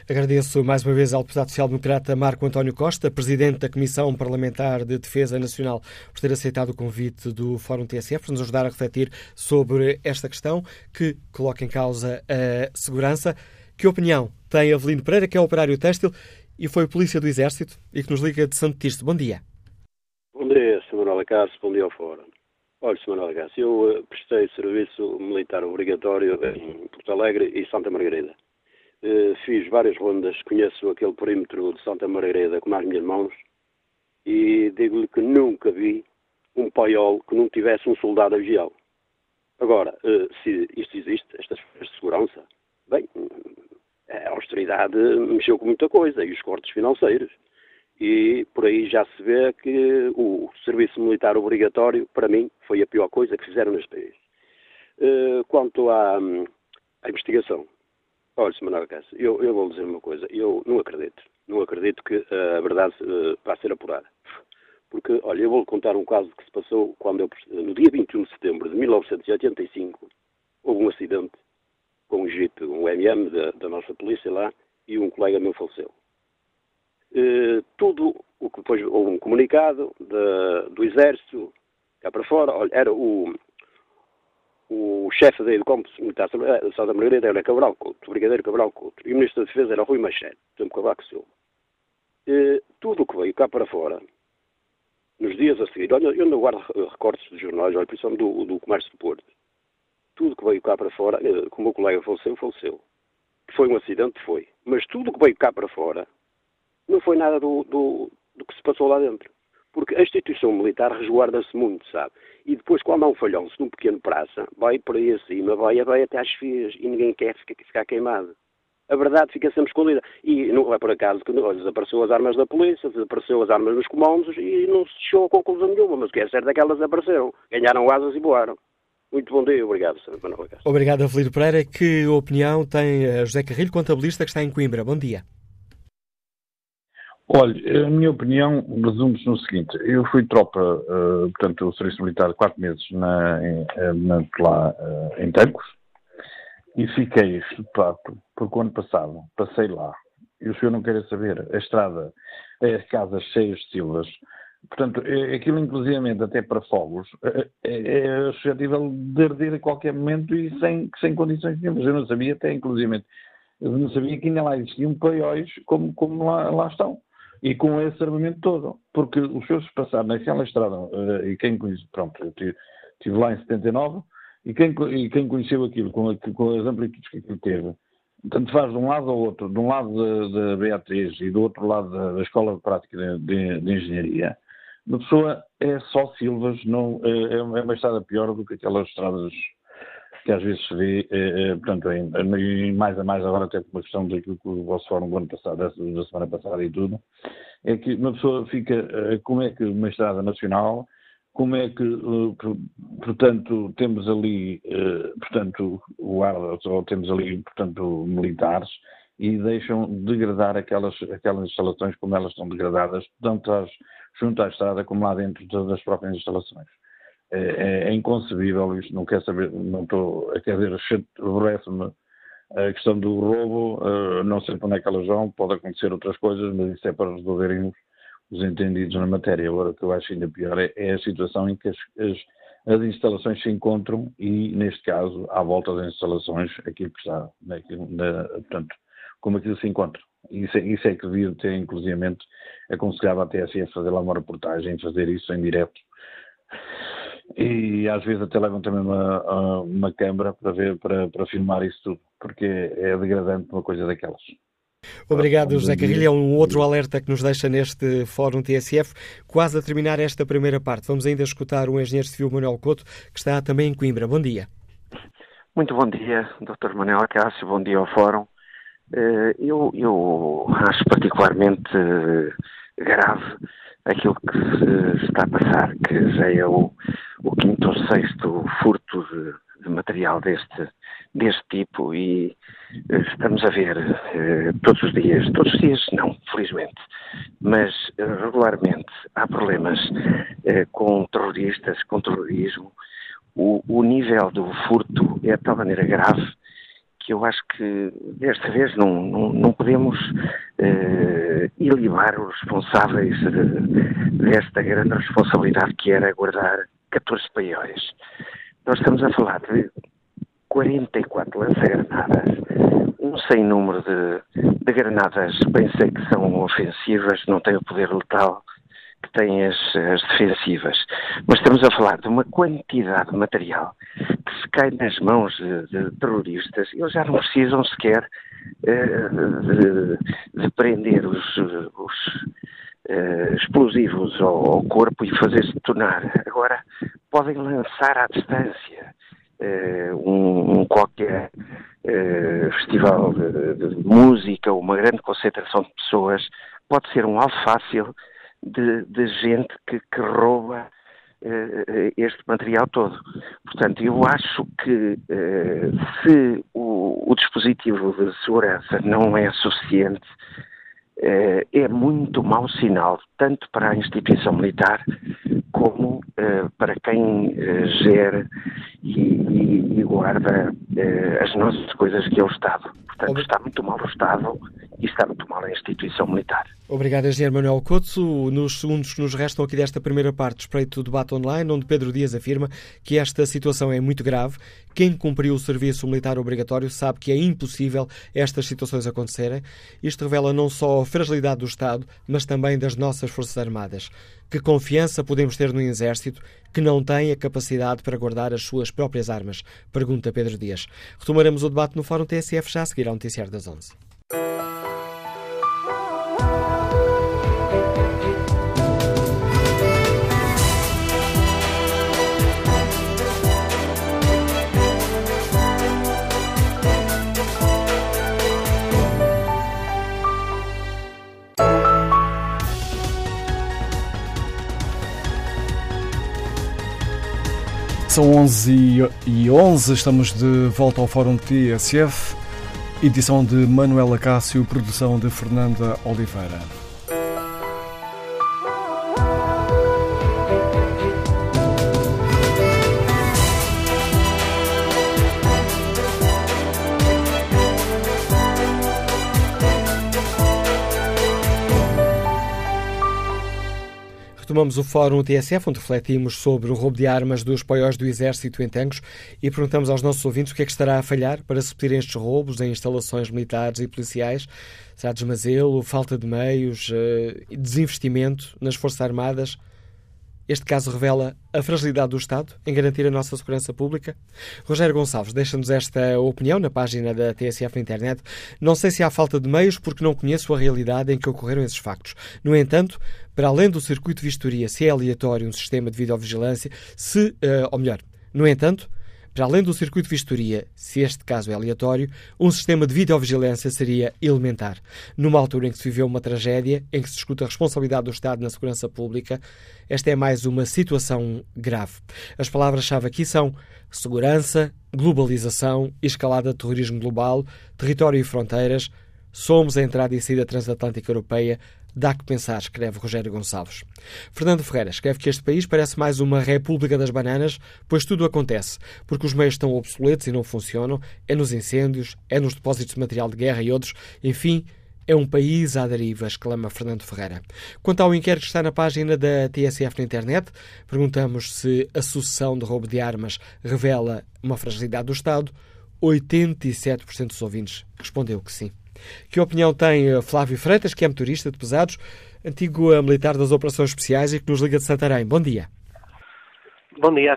Agradeço mais uma vez ao deputado social-democrata Marco António Costa, presidente da Comissão Parlamentar de Defesa Nacional, por ter aceitado o convite do Fórum TSF, para nos ajudar a refletir sobre esta questão que coloca em causa a segurança. Que opinião tem Avelino Pereira, que é operário têxtil e foi polícia do Exército e que nos liga de Santo Tirso? Bom dia. Bom dia, Sr. Manuel Acácio. Bom dia ao Fórum. Olha, Sr. Manuel Acácio, eu uh, prestei serviço militar obrigatório em Porto Alegre e Santa Margarida. Uh, fiz várias rondas, conheço aquele perímetro de Santa Margarida com as minhas mãos e digo-lhe que nunca vi um paiol que não tivesse um soldado a vigiá-lo. Agora, uh, se isto existe, de segurança, bem, a austeridade mexeu com muita coisa e os cortes financeiros e por aí já se vê que o serviço militar obrigatório, para mim, foi a pior coisa que fizeram neste país. Quanto à, à, investigação, olha, Sr. Manuel eu, eu vou dizer uma coisa, eu não acredito, não acredito que uh, a verdade uh, vá ser apurada. Porque, olha, eu vou contar um caso que se passou quando eu, no dia 21 de setembro de 1985, houve um acidente com um Jeep, um MM da, da nossa polícia lá, e um colega meu faleceu. Eh, tudo o que depois houve um comunicado de, do Exército, cá para fora, olha, era o, o chefe da Edcomp Militar de eh, Margarida era Cabral Couto, o Brigadeiro Cabral Couto, e o Ministro da Defesa era Rui Machete, tempo Cavaco Silva. E, tudo o que veio cá para fora, nos dias a seguir, olha, eu não guardo recortes dos jornais, olha, principalmente do, do Comércio do Porto, tudo que veio cá para fora, eh, como o meu colega faleceu, faleceu. Foi um acidente, foi. Mas tudo o que veio cá para fora não foi nada do, do, do que se passou lá dentro. Porque a instituição militar resguarda-se muito, sabe? E depois, quando há um falhão-se num pequeno praça, vai por aí acima, vai, vai até às fias e ninguém quer ficar, ficar queimado. A verdade fica sempre escondida. E não é por acaso que olha, desapareceu as armas da polícia, desapareceu as armas dos comandos e não se chegou a conclusão nenhuma. Mas o que é certo é que elas desapareceram. Ganharam asas e voaram. Muito bom dia, obrigado, Sr. Manuel Obrigado, Avelino Pereira. Que opinião tem eh, José Carrilho, contabilista que está em Coimbra? Bom dia. Olha, a minha opinião resume-se no seguinte: eu fui tropa, uh, portanto, o serviço militar quatro meses na, em, eh, na, lá uh, em Tancos e fiquei estupefacto porque o ano passado passei lá. E o senhor não quer saber, a estrada, as casas cheias de silvas, portanto, é, aquilo inclusivamente até para fogos é, é suscetível de arder a qualquer momento e sem, sem condições nenhumas. Eu não sabia até inclusivamente, eu não sabia que ainda lá existiam paióis como, como lá, lá estão e com esse armamento todo. Porque os seus passaram naquela estrada, uh, e quem conhece, pronto, eu estive lá em 79, e quem, e quem conheceu aquilo, com, com as amplitudes que aquilo teve, tanto faz de um lado ao outro, de um lado da Beatriz e do outro lado da, da Escola de Prática de, de, de, Engenharia, uma pessoa é só Silvas, não, é, é uma estrada pior do que aquelas estradas que às vezes se vê, eh, eh, portanto, em, em, mais a mais agora até por uma questão daquilo que o vosso fórum do ano passado, da, semana passada e tudo, é que uma pessoa fica, eh, como é que uma estrada nacional, como é que, eh, portanto, temos ali, eh, portanto, guardas ou temos ali, portanto, militares e deixam degradar aquelas, aquelas instalações como elas estão degradadas, tanto às, junto à estrada como lá dentro das próprias instalações é, é, é, inconcebível isto, não quer saber, não estou, quer dizer, aborrece-me a questão do roubo, uh, não sei para onde é que elas vão, pode acontecer outras coisas, mas isso é para resolverem os, os entendidos na matéria. Agora, o que eu acho ainda pior é, é a situação em que as, as, as instalações se encontram e, neste caso, à volta das instalações, aquilo que está, naquilo, na, portanto, como aquilo se encontra. Isso é, isso é que devia ter, inclusivamente, aconselhava a TSF fazer lá uma reportagem, fazer isso em direto. E às vezes até levam também uma, uma câmara para ver, para, para filmar isso tudo, porque é degradante uma coisa daquelas. Obrigado, José Carrilho. É um outro alerta que nos deixa neste Fórum TSF. Quase a terminar esta primeira parte. Vamos ainda escutar o engenheiro civil Manuel Couto, que está também em Coimbra. Bom dia. Muito bom dia, Dr. Manuel Cássio. Bom dia ao Fórum. Eh, eu, eu acho particularmente eh, grave aquilo que se está a passar, que já é o, o quinto ou sexto furto de, de material deste, deste tipo e eh, estamos a ver eh, todos os dias, todos os dias não, felizmente, mas eh, regularmente há problemas com terroristas, com terrorismo. O, o nível do furto é de tal maneira grave que eu acho que desta vez não, não, não podemos uh, ilibar os responsáveis de, desta grande responsabilidade que era guardar 14 paióis. Nós estamos a falar de 44 lança-granadas, um sem número de, de granadas, bem sei que são ofensivas, não têm o poder letal que têm as, as, defensivas. Mas estamos a falar de uma quantidade de material que se cai nas mãos de, de terroristas, eles já não precisam sequer uh, de, de, prender os, os uh, explosivos ao, ao, corpo e fazer-se detonar. Agora podem lançar à distância uh, um, um, qualquer festival de, de música uma grande concentração de pessoas, pode ser um alvo fácil de, de gente que, que rouba uh, este material todo. Portanto, eu acho que uh, se o, o, dispositivo de segurança não é suficiente, uh, é muito mau sinal, tanto para a instituição militar como para quem gera e, e, e guarda as nossas coisas, que é o Estado. Portanto, está muito mal o Estado e está muito mal a instituição militar. Obrigado, Engenheiro Manuel Couto. Nos segundos que nos restam aqui desta primeira parte, espreito do debate online, onde Pedro Dias afirma que esta situação é muito grave. Quem cumpriu o serviço militar obrigatório sabe que é impossível estas situações acontecerem. Isto revela não só a fragilidade do Estado, mas também das nossas Forças Armadas. Que confiança podemos ter no Exército que não tem a capacidade para guardar as suas próprias armas? Pergunta Pedro Dias. Retomaremos o debate no Fórum TSF já a seguir ao Noticiário das 11. São 11 e 11, estamos de volta ao Fórum TSF, edição de Manuela Cássio, produção de Fernanda Oliveira. Retomamos o Fórum TSF, onde refletimos sobre o roubo de armas dos paióis do Exército em Tancos e perguntamos aos nossos ouvintes o que é que estará a falhar para suprir estes roubos em instalações militares e policiais. Será desmazelo, falta de meios, eh, desinvestimento nas Forças Armadas? Este caso revela a fragilidade do Estado em garantir a nossa segurança pública? Rogério Gonçalves deixa-nos esta opinião na página da TSF na internet. Não sei se há falta de meios porque não conheço a realidade em que ocorreram esses factos. No entanto, para além do circuito de vistoria, se é aleatório um sistema de videovigilância, se, uh, ou melhor, no entanto, para além do circuito de vistoria, se este caso é aleatório, um sistema de videovigilância seria elementar. Numa altura em que se viveu uma tragédia, em que se discute a responsabilidade do Estado na segurança pública, esta é mais uma situação grave. As palavras-chave aqui são segurança, globalização, escalada de terrorismo global, território e fronteiras. Somos a entrada e saída transatlântica europeia Dá que pensar, escreve Rogério Gonçalves. Fernando Ferreira escreve que este país parece mais uma república das bananas, pois tudo acontece, porque os meios estão obsoletos e não funcionam, é nos incêndios, é nos depósitos de material de guerra e outros, enfim, é um país à deriva, exclama Fernando Ferreira. Quanto ao inquérito que está na página da TSF na internet, perguntamos se a sucessão de roubo de armas revela uma fragilidade do Estado. 87% dos ouvintes respondeu que sim. Que opinião tem eh, Flávio Freitas, que é motorista de pesados, antigo eh, militar das operações especiais e que nos liga de Santarém? Bom dia. Bom dia.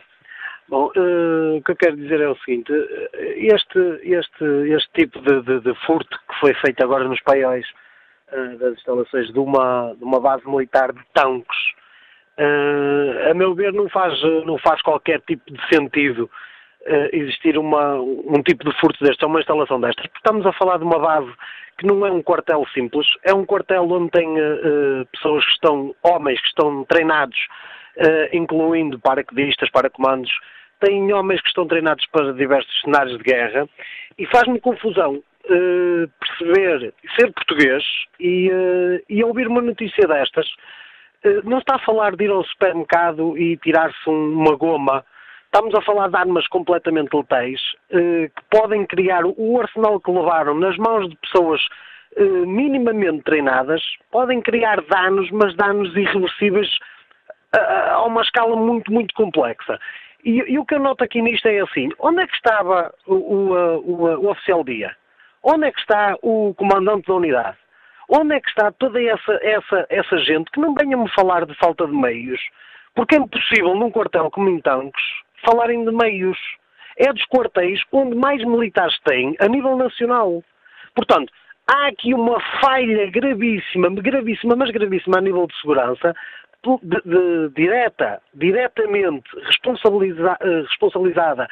Bom, uh, o que eu quero dizer é o seguinte: este, este, este tipo de, de, de furto que foi feito agora nos paióis uh, das instalações de uma, de uma base militar de tanques, uh, a meu ver, não faz, não faz qualquer tipo de sentido existir uma, um tipo de furto deste, uma instalação destas, porque estamos a falar de uma base que não é um quartel simples, é um quartel onde tem pessoas que estão, homens que estão treinados uh, incluindo paraquedistas, paracomandos, têm homens que estão treinados para diversos cenários de guerra e faz-me confusão uh, perceber, ser português e, uh, e ouvir uma notícia destas. não está a falar de ir ao supermercado e tirar-se uma goma. Estamos a falar de armas completamente letais que podem criar o arsenal que levaram nas mãos de pessoas minimamente treinadas, podem criar danos, mas danos irreversíveis a uma escala muito, muito complexa. E, e, o que eu noto aqui nisto é assim: onde é que estava o, o, o, o oficial dia? Onde é que está o comandante da unidade? Onde é que está toda essa, essa, essa gente que não venha-me falar de falta de meios? Porque é impossível num quartel como em Tancos falarem de meios. É dos quartéis onde mais militares têm a nível nacional. Portanto, há aqui uma falha gravíssima, gravíssima, mas gravíssima a nível de segurança, de, de, direta, diretamente responsabiliza, eh, responsabilizada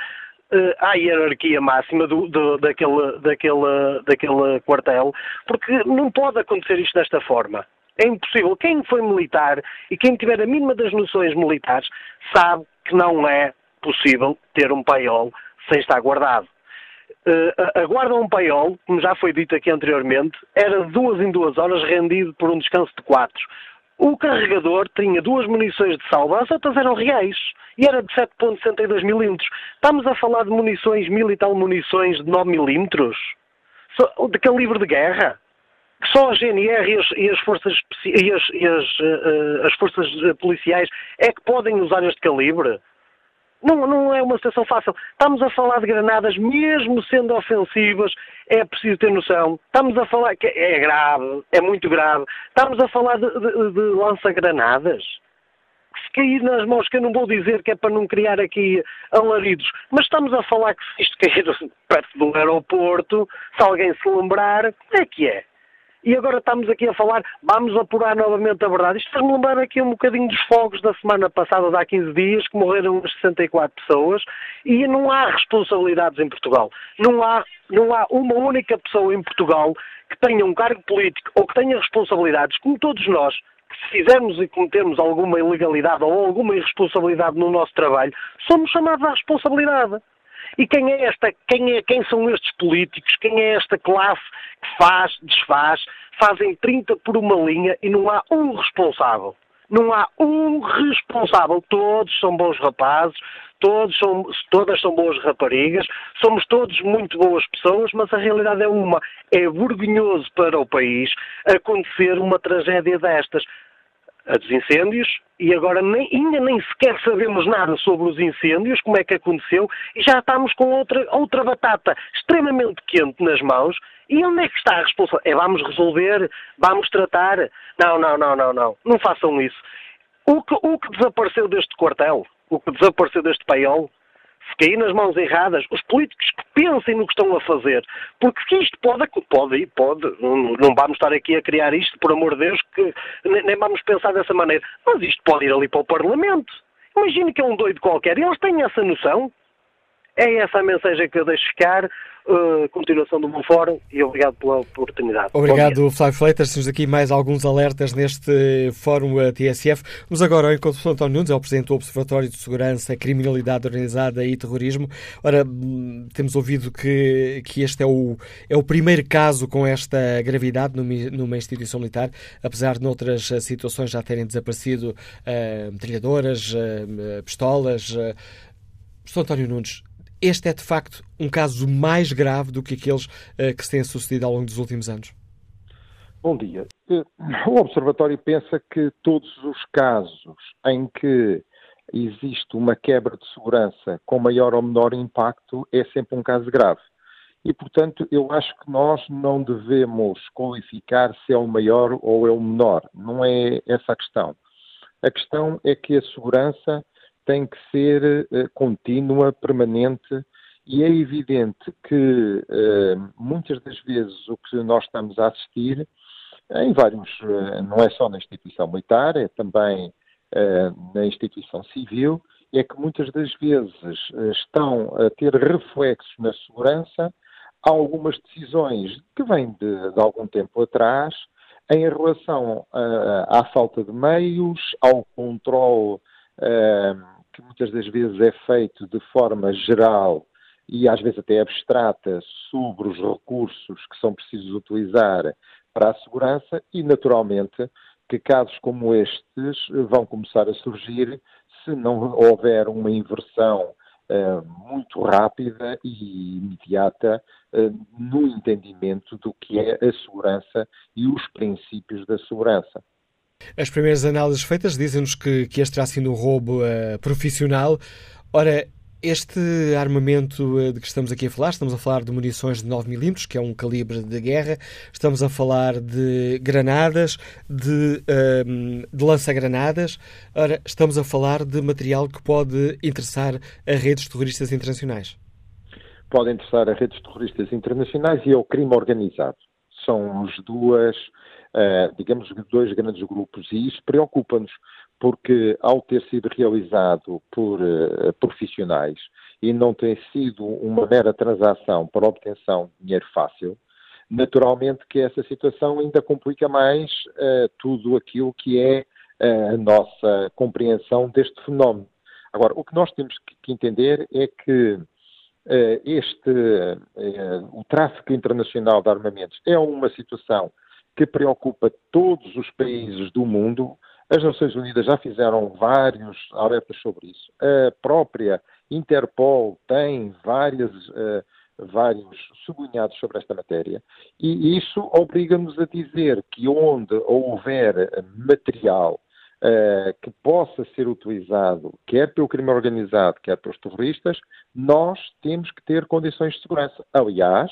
uh, à hierarquia máxima do, do, daquele, daquele, daquele quartel, porque não pode acontecer isto desta forma. É impossível. Quem foi militar e quem tiver a mínima das noções militares sabe que não é possível ter um paiol sem estar guardado. Uh, a guarda um paiol, como já foi dito aqui anteriormente, era de duas em duas horas rendido por um descanso de quatro. O carregador tinha duas munições de salva, as outras eram reais. E era de 7.62 milímetros. Estamos a falar de munições, mil e tal munições de 9 milímetros? De calibre de guerra? Que só a GNR e as, e as forças, e as, e as, uh, as forças policiais é que podem usar este calibre? Não, não é uma situação fácil. Estamos a falar de granadas, mesmo sendo ofensivas, é preciso ter noção. Estamos a falar que é grave, é muito grave. Estamos a falar de, de, de lança-granadas. Se cair nas mãos, que eu não vou dizer que é para não criar aqui alaridos, mas estamos a falar que se isto cair perto do aeroporto, se alguém se lembrar, é que é. E agora estamos aqui a falar, vamos apurar novamente a verdade. Isto faz-me lembrar aqui um bocadinho dos fogos da semana passada, de há 15 dias, que morreram umas 64 pessoas, e não há responsabilidades em Portugal. Não há, não há uma única pessoa em Portugal que tenha um cargo político ou que tenha responsabilidades, como todos nós, que se fizermos e cometermos alguma ilegalidade ou alguma irresponsabilidade no nosso trabalho, somos chamados à responsabilidade. E quem é esta, quem, é, quem são estes políticos? Quem é esta classe que faz, desfaz, fazem 30 por uma linha e não há um responsável? Não há um responsável. Todos são bons rapazes, todos são, todas são boas raparigas, somos todos muito boas pessoas, mas a realidade é uma. É vergonhoso para o país acontecer uma tragédia destas a dos incêndios e agora nem, ainda nem sequer sabemos nada sobre os incêndios, como é que aconteceu, e já estamos com outra, outra batata extremamente quente nas mãos. E onde é que está a responsabilidade? É vamos resolver, vamos tratar. Não, não, não, não, não. Não façam isso. O que, o que desapareceu deste quartel, o que desapareceu deste paiol, cair nas mãos erradas, os políticos que pensem no que estão a fazer, porque isto pode, pode, pode, não, vamos estar aqui a criar isto, por amor de Deus, que nem, nem vamos pensar dessa maneira, mas isto pode ir ali para o Parlamento. Imagine que é um doido qualquer, eles têm essa noção. É essa a mensagem que eu deixo ficar. Uh, continuação do bom fórum e obrigado pela oportunidade. Obrigado, Flávio Fleitas. Temos aqui mais alguns alertas neste fórum uh, TSF. Vamos agora ao encontro de António Nunes, é o Presidente do Observatório de Segurança, Criminalidade Organizada e Terrorismo. Ora, hum, temos ouvido que, que este é o, é o primeiro caso com esta gravidade numa, instituição militar, apesar de noutras uh, situações já terem desaparecido uh, metralhadoras, uh, pistolas. Uh, António Nunes, este é de facto um caso mais grave do que aqueles uh, que se têm sucedido ao longo dos últimos anos? Bom dia. Eh, o Observatório pensa que todos os casos em que existe uma quebra de segurança com maior ou menor impacto é sempre um caso grave. E, portanto, eu acho que nós não devemos qualificar se é o maior ou é o menor. Não é essa a questão. A questão é que a segurança tem que ser uh, contínua, permanente, e é evidente que uh, muitas das vezes o que nós estamos a assistir em vários, uh, não é só na instituição militar, é também na instituição civil, é que muitas das vezes estão a ter reflexos na segurança algumas decisões que vêm de, de algum tempo atrás em relação à falta de meios, ao controle que muitas das vezes é feito de forma geral e às vezes até abstrata sobre os recursos que são precisos utilizar para a segurança e, naturalmente, que casos como estes vão começar a surgir se não houver uma inversão uh, muito rápida e imediata uh, no entendimento do que é a segurança e os princípios da segurança. As primeiras análises feitas dizem-nos que, que este terá sido um roubo uh, profissional. Ora, este armamento eh, de que estamos aqui a falar, estamos a falar de munições de 9mm, que é um calibre de guerra, estamos a falar de granadas, de, ehm, de lança-granadas, ora, estamos a falar de material que pode interessar a redes terroristas internacionais. Pode interessar a redes terroristas internacionais e ao crime organizado. São as duas uh, digamos, dois grandes grupos, e isso preocupa-nos, porque ao ter sido realizado por uh, profissionais e não tem sido uma mera transação para obtenção de dinheiro fácil, naturalmente que essa situação ainda complica mais uh, tudo aquilo que é a nossa compreensão deste fenómeno. Agora, o que nós temos que entender é que este, o tráfico internacional de armamentos é uma situação que preocupa todos os países do mundo. As Nações Unidas já fizeram vários alertas sobre isso. A própria Interpol tem várias, uh, vários sublinhados sobre esta matéria. E isso obriga-nos a dizer que onde houver material uh, que possa ser utilizado, quer pelo crime organizado, quer pelos terroristas, nós temos que ter condições de segurança. Aliás,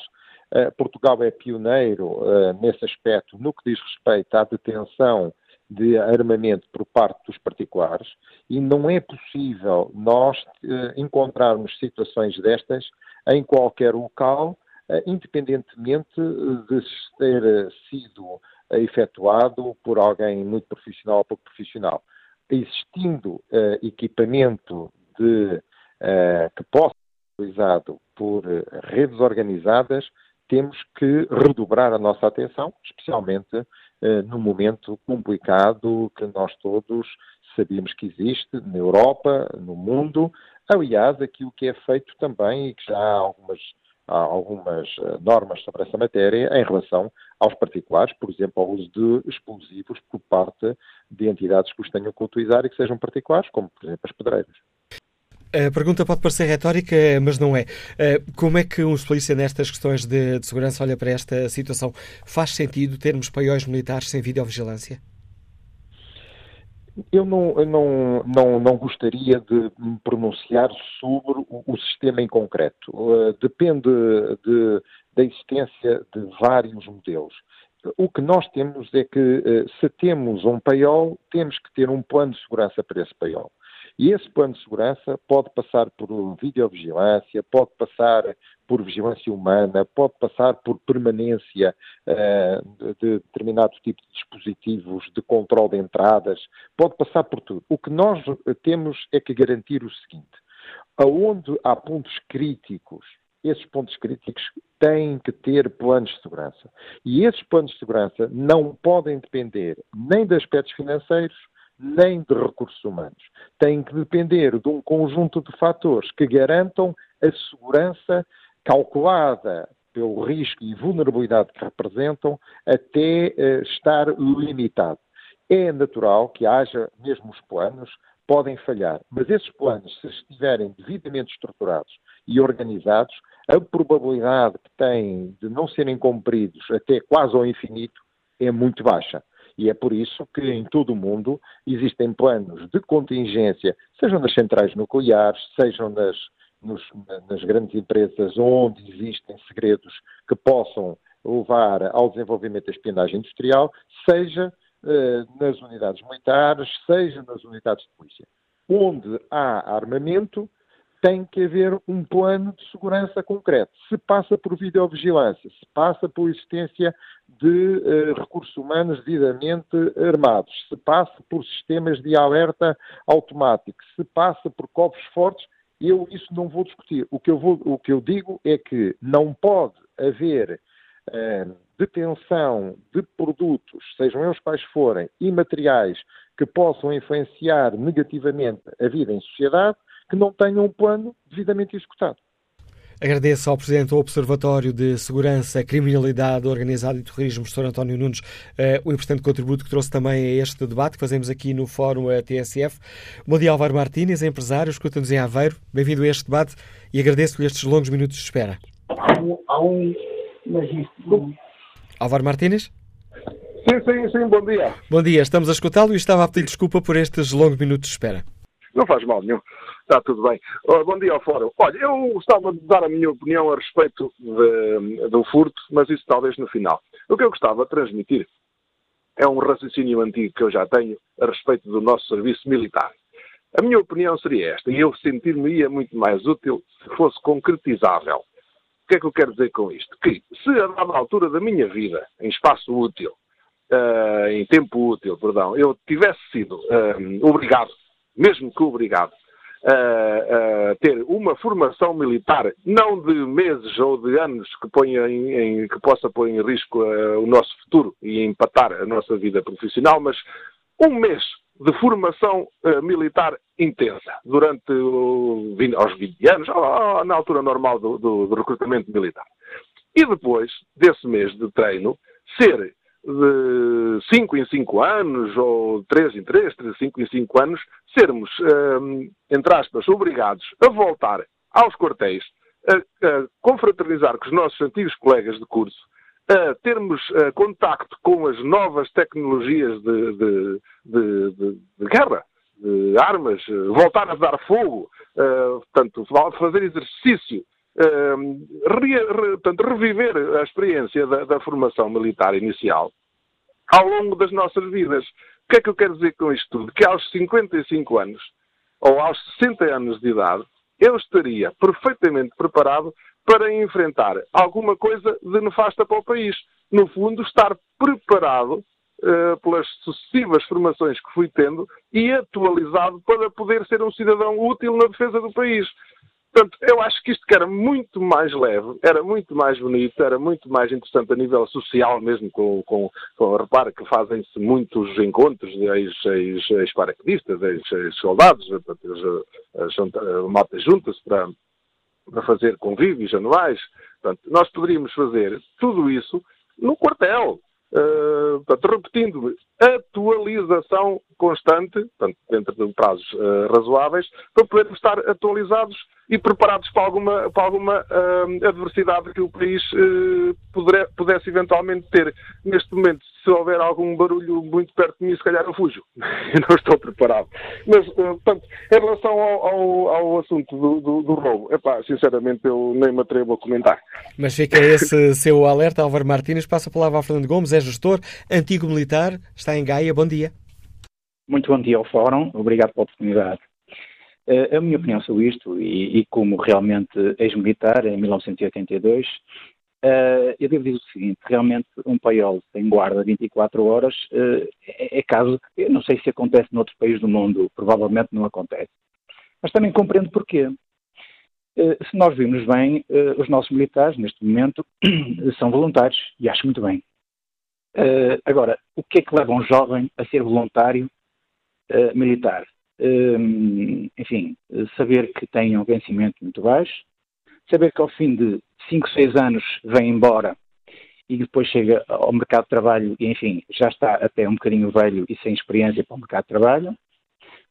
Portugal é pioneiro uh, nesse aspecto no que diz respeito à detenção de armamento por parte dos particulares e não é possível nós uh, encontrarmos situações destas em qualquer local, independentemente de ter sido efetuado por alguém muito profissional ou pouco profissional. Existindo equipamento de, que possa ser utilizado por redes organizadas, temos que redobrar a nossa atenção, especialmente eh, no momento complicado que nós todos sabemos que existe na Europa, no mundo. Aliás, aquilo que é feito também, e que já há algumas, há algumas eh, normas sobre essa matéria, em relação aos particulares, por exemplo, ao uso de explosivos por parte de entidades que os tenham que utilizar e que sejam particulares, como, por exemplo, as pedreiras. A pergunta pode parecer retórica, mas não é. Eh, como é que um especialista nestas questões de, de, segurança olha para esta situação? Faz sentido termos paióis militares sem videovigilância? Eu não, não, não, não gostaria de me pronunciar sobre o, o sistema em concreto. Uh, depende de, da existência de vários modelos. O que nós temos é que, uh, se temos um paiol, temos que ter um plano de segurança para esse paiol. E esse plano de segurança pode passar por videovigilância, pode passar por vigilância humana, pode passar por permanência uh, de determinado tipo de dispositivos de controle de entradas, pode passar por tudo. O que nós temos é que garantir o seguinte: aonde há pontos críticos esses pontos críticos têm que ter planos de segurança. E esses planos de segurança não podem depender nem de aspectos financeiros, nem de recursos humanos. Tem que depender de um conjunto de fatores que garantam a segurança calculada pelo risco e vulnerabilidade que representam até uh, estar limitado. É natural que haja, mesmo os planos, podem falhar, mas esses planos, se estiverem devidamente estruturados e organizados, a probabilidade que têm de não serem cumpridos até quase ao infinito é muito baixa. E é por isso que em todo o mundo existem planos de contingência, sejam nas centrais nucleares, sejam nas, nos, nas grandes empresas onde existem segredos que possam levar ao desenvolvimento da espionagem industrial, seja eh, nas unidades militares, seja nas unidades de polícia. Onde há armamento, tem que haver um plano de segurança concreto. Se passa por videovigilância, se passa por existência de uh, recursos humanos devidamente armados, se passa por sistemas de alerta automático, se passa por copos fortes, eu isso não vou discutir. O que eu, vou, o que eu digo é que não pode haver uh, detenção de produtos, sejam eles quais forem, e materiais que possam influenciar negativamente a vida em sociedade, que não tenham um plano devidamente executado. Agradeço ao Presidente do Observatório de Segurança, Criminalidade Organizada e Terrorismo, Sr. António Nunes, uh, o importante contributo que trouxe também a este debate que fazemos aqui no Fórum eh, TSF. Bom dia, Álvaro Martínez, empresário, escuta-nos em Aveiro. Bem-vindo a este debate e agradeço-lhe estes longos minutos de espera. Há um, Álvaro Martínez? Sim, sim, sim, bom dia. Bom dia, estamos a escutá-lo e estava a pedir desculpa por estes longos minutos de espera. Não faz mal nenhum. Está tudo bem. Oh, bom dia ao Fórum. Olha, eu gostava de dar a minha opinião a respeito de, do furto, mas isso talvez no final. O que eu gostava de transmitir é um raciocínio antigo que eu já tenho a respeito do nosso serviço militar. A minha opinião seria esta, e eu sentir-me-ia muito mais útil se fosse concretizável. O que é que eu quero dizer com isto? Que se a dada altura da minha vida, em espaço útil, uh, em tempo útil, perdão, eu tivesse sido uh, obrigado, mesmo que obrigado, a, ter uma formação militar, não de meses ou de anos que, ponha em, em que possa pôr em risco uh, o nosso futuro e empatar a nossa vida profissional, mas um mês de formação uh, militar intensa durante uh, 20, aos 20 anos, ou, na altura normal do, do, do recrutamento militar. E depois desse mês de treino, ser de 5 em 5 anos, ou 3 em 3, 5 em 5 anos, sermos, um, entre aspas, obrigados a voltar aos quartéis, a, a confraternizar com os nossos antigos colegas de curso, a termos uh, contacto com as novas tecnologias de, de, de, de guerra, de armas, uh, voltar a dar fogo, uh, portanto, fazer exercício re, re, portanto, reviver a experiência da, da, formação militar inicial ao longo das nossas vidas. O que é que eu quero dizer com isto tudo? Que aos 55 anos ou aos 60 anos de idade eu estaria perfeitamente preparado para enfrentar alguma coisa de nefasta para o país. No fundo, estar preparado uh, pelas sucessivas formações que fui tendo e atualizado para poder ser um cidadão útil na defesa do país. Portanto, eu acho que isto que era muito mais leve, era muito mais bonito, era muito mais interessante a nível social mesmo, com, com, com repara que fazem-se muitos encontros de ex-paraquedistas, ex ex-soldados, a malta junta-se para, para fazer convívios anuais. Portanto, nós poderíamos fazer tudo isso no quartel, Uh, portanto, repetindo, atualização constante, portanto, dentro de prazos uh, razoáveis, para podermos estar atualizados e preparados para alguma, para alguma uh, adversidade que o país pudesse eventualmente ter. Neste momento, se houver algum barulho muito perto de mim, se calhar eu fujo. eu não estou preparado. Mas, portanto, em relação ao, ao, ao assunto do, do, do roubo, epá, sinceramente eu nem me atrevo a comentar. Mas fica esse seu alerta, Álvaro Martínez, passa a palavra ao Fernando Gomes, é gestor, antigo militar, está em Gaia. Bom dia. Muito bom dia ao Fórum, obrigado pela oportunidade. Uh, a minha opinião sobre isto, e, e como realmente ex-militar, em 1982, uh, eh, eu devo dizer o seguinte: realmente um paiol sem guarda 24 horas uh, é, é, caso, eu não sei se acontece noutros países do mundo, provavelmente não acontece. Mas também compreendo porquê. se nós vimos bem, os nossos militares, neste momento, são voluntários, e acho muito bem. Uh, agora, o que é que leva um jovem a ser voluntário uh, militar? Uh, enfim, saber que tem um vencimento muito baixo, saber que ao fim de 5, 6 anos vem embora e depois chega ao mercado de trabalho e, enfim, já está até um bocadinho velho e sem experiência para o mercado de trabalho,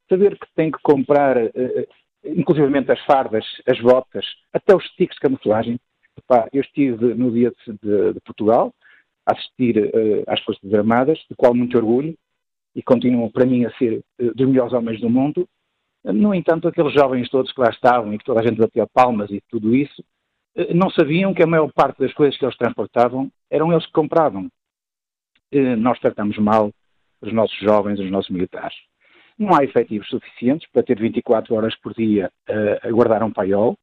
saber que tem que comprar, uh, inclusivamente as fardas, as botas, até os sticks de camuflagem. Epá, eu estive no dia de, de, de Portugal, assistir uh, às Forças Armadas, de qual muito orgulho, e continuam para mim a ser uh, dos melhores homens do mundo. No entanto, aqueles jovens todos que lá estavam e que toda a gente batia palmas e tudo isso, uh, não sabiam que a maior parte das coisas que eles transportavam eram eles que compravam. nós tratamos mal os nossos jovens, os nossos militares. Não há efetivos suficientes para ter 24 horas por dia a guardar um paiol,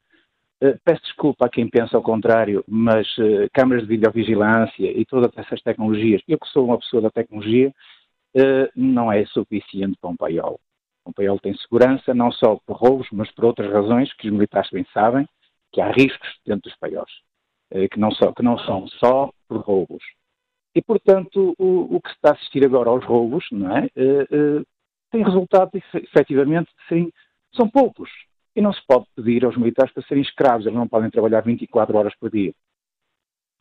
peço desculpa a quem pensa ao contrário, mas uh, câmaras de videovigilância e todas essas tecnologias, eu que sou uma pessoa da tecnologia, uh, não é suficiente para um paiol. Um paiol tem segurança não só por roubos, mas por outras razões que os militares bem sabem, que há riscos dentro dos paióis, que, não que não são só por roubos. E, portanto, o, o, que se está a assistir agora aos roubos, não é? tem resultado, efetivamente, sim, são poucos. E não se pode pedir aos militares para serem escravos, eles não podem trabalhar 24 horas por dia.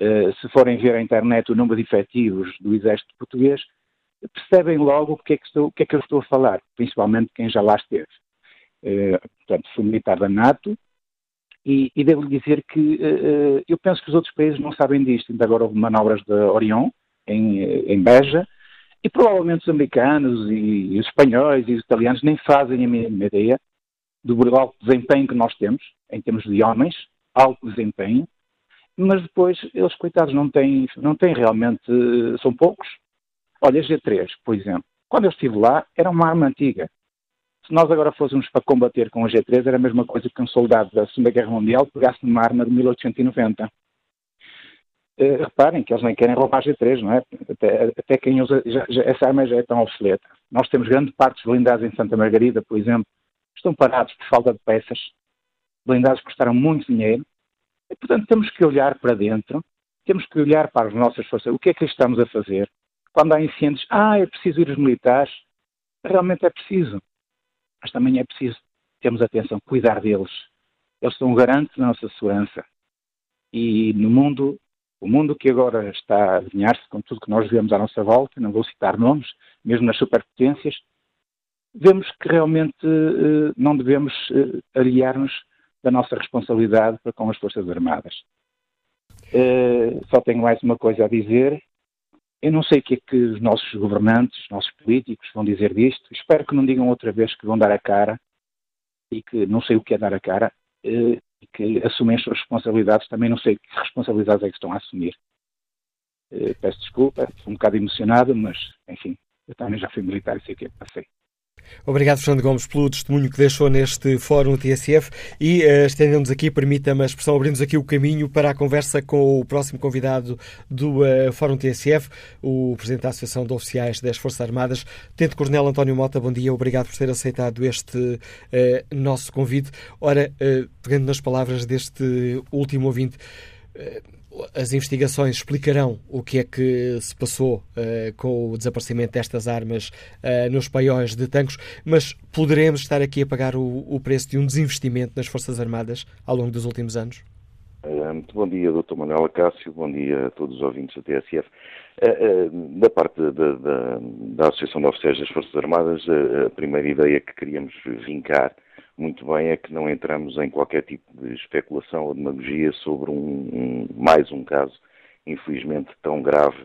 Uh, se forem ver a internet o número de efetivos do Exército Português, percebem logo o que, é que, estou, o que é que eu estou a falar, principalmente quem já lá esteve. Uh, portanto, sou militar da NATO e, e devo dizer que uh, eu penso que os outros países não sabem disto. Ainda agora houve manobras da Orion, em, em Beja, e provavelmente os americanos e, e os espanhóis e os italianos nem fazem a mínima ideia do alto desempenho que nós temos, em termos de homens, alto desempenho, mas depois eles, coitados, não têm, não têm realmente, são poucos. Olha, G3, por exemplo, quando eu estive lá, era uma arma antiga. Se nós agora fôssemos para combater com a G3, era a mesma coisa que um soldado da Segunda Guerra Mundial pegasse numa arma de 1890. Uh, eh, reparem que eles nem querem roubar a G3, não é? Até, até quem usa, já, já, essa arma já é tão obsoleta. Nós temos grande parte dos blindados em Santa Margarida, por exemplo, estão parados por falta de peças, blindados custaram muito dinheiro, e, portanto temos que olhar para dentro, temos que olhar para as nossas forças, o que é que estamos a fazer? Quando há incêndios, ah, é preciso ir os militares, realmente é preciso, mas também é preciso termos atenção, cuidar deles. Eles são um garante da nossa segurança. E no mundo, o mundo que agora está a alinhar-se com tudo que nós vemos à nossa volta, não vou citar nomes, mesmo nas superpotências, vemos que realmente uh, não devemos uh, aliar-nos da nossa responsabilidade para com as Forças Armadas. Uh, só tenho mais uma coisa a dizer. Eu não sei o que é que os nossos governantes, os nossos políticos vão dizer disto. Espero que não digam outra vez que vão dar a cara e que não sei o que é dar a cara e que assumem as suas responsabilidades. Também não sei que responsabilidades é que estão a assumir. peço desculpa, estou um bocado emocionado, mas, enfim, eu também já fui militar e sei o que é que passei. Obrigado, Fernando Gomes, pelo testemunho que deixou neste Fórum TSF e uh, estendemos aqui, permita-me a expressão, abrimos aqui o caminho para a conversa com o próximo convidado do uh, Fórum TSF, o Presidente da Associação de Oficiais das Forças Armadas, Tente Coronel António Mota. Bom dia, obrigado por ter aceitado este uh, nosso convite. Ora, pegando nas palavras deste último ouvinte, as investigações explicarão o que é que se passou uh, com o desaparecimento destas armas uh, nos paióis de tanques, mas poderemos estar aqui a pagar o, o, preço de um desinvestimento nas Forças Armadas ao longo dos últimos anos? Uh, muito bom dia, Dr. Manuel Acácio, bom dia a todos os ouvintes da TSF. Da parte da, da, da Associação de Oficiais das Forças Armadas, a primeira ideia que queríamos vincar muito bem é que não entramos em qualquer tipo de especulação ou demagogia sobre um, um mais um caso, infelizmente tão grave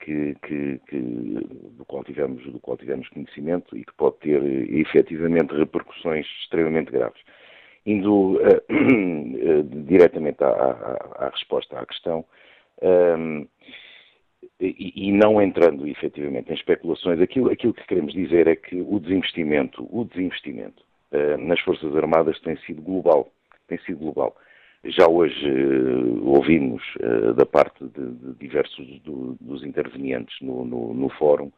que, que, que, do, qual tivemos, do qual tivemos conhecimento e que pode ter efetivamente repercussões extremamente graves. Indo uh, uh, diretamente à, à, à, resposta à questão, um, e, e, não entrando efetivamente em especulações, aquilo, aquilo que queremos dizer é que o desinvestimento, o desinvestimento nas Forças Armadas tem sido global. Tem sido global. Já hoje uh, ouvimos uh, da parte de, de diversos do, dos intervenientes no, no, no, fórum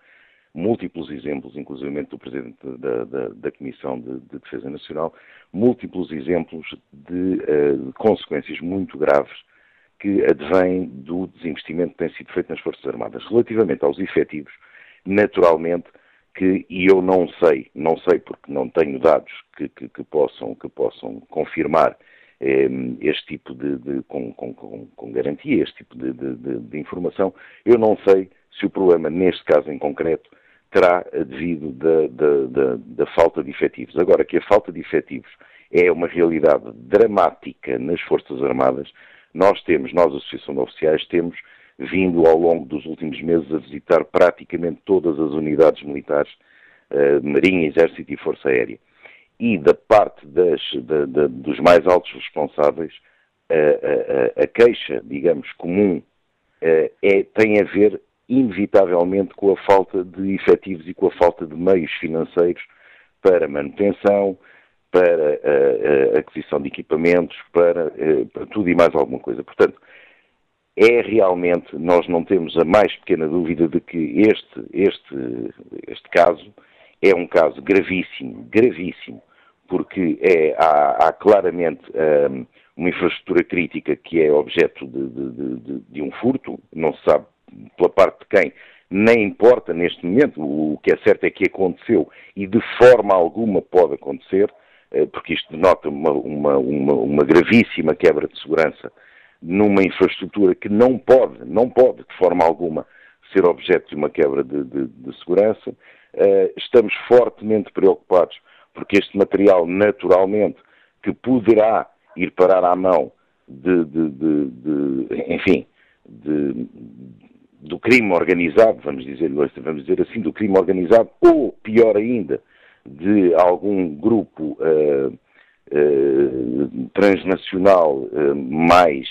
múltiplos exemplos, inclusive do Presidente da, da, da Comissão de, de, Defesa Nacional, múltiplos exemplos de uh, consequências muito graves que advêm do desinvestimento que tem sido feito nas Forças Armadas. Relativamente aos efetivos, naturalmente, que, e eu não sei, não sei porque não tenho dados que, que, que possam, que possam confirmar eh, este tipo de, de com, com, com, garantia, este tipo de, de, informação, eu não sei se o problema, neste caso em concreto, terá devido da falta de efetivos. Agora, que a falta de efetivos é uma realidade dramática nas Forças Armadas, nós temos, nós, Associação de Oficiais, temos vindo ao longo dos últimos meses a visitar praticamente todas as unidades militares, uh, Marinha, Exército e Força Aérea. E da parte das, da, da, dos mais altos responsáveis, a, a, a queixa, digamos, comum uh, é, tem a ver inevitavelmente com a falta de efetivos e com a falta de meios financeiros para manutenção, para a, a aquisição de equipamentos, para, para, tudo e mais alguma coisa. Portanto, é realmente, nós não temos a mais pequena dúvida de que este, este, este caso é um caso gravíssimo, gravíssimo, porque é, há, há claramente um, uma infraestrutura crítica que é objeto de, de, de, de, um furto, não se sabe pela parte de quem, nem importa neste momento, o que é certo é que aconteceu e de forma alguma pode acontecer, eh, porque isto denota uma, uma, uma, uma gravíssima quebra de segurança numa infraestrutura que não pode, não pode de forma alguma ser objeto de uma quebra de, de, de segurança. Uh, estamos fortemente preocupados porque este material, naturalmente, que poderá ir parar à mão de, de enfim, do crime organizado, vamos dizer, vamos dizer assim, do crime organizado, ou pior ainda, de algum grupo uh, transnacional uh, mais,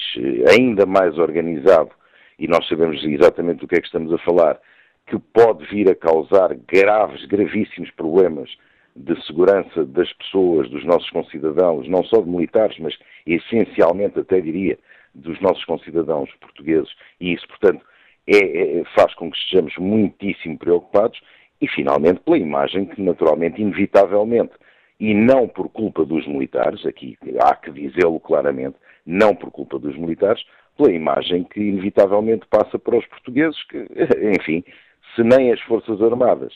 ainda mais organizado, e nós sabemos exatamente do que é que estamos a falar, que pode vir a causar graves, gravíssimos problemas de segurança das pessoas, dos nossos concidadãos, não só de militares, mas essencialmente, até diria, dos nossos concidadãos portugueses. E isso, portanto, é, é, faz com que estejamos muitíssimo preocupados e, finalmente, pela imagem que, naturalmente, inevitavelmente, e não por culpa dos militares, aqui há que dizê-lo claramente, não por culpa dos militares, pela imagem que, inevitavelmente, passa para os portugueses, que, enfim, se nem as Forças Armadas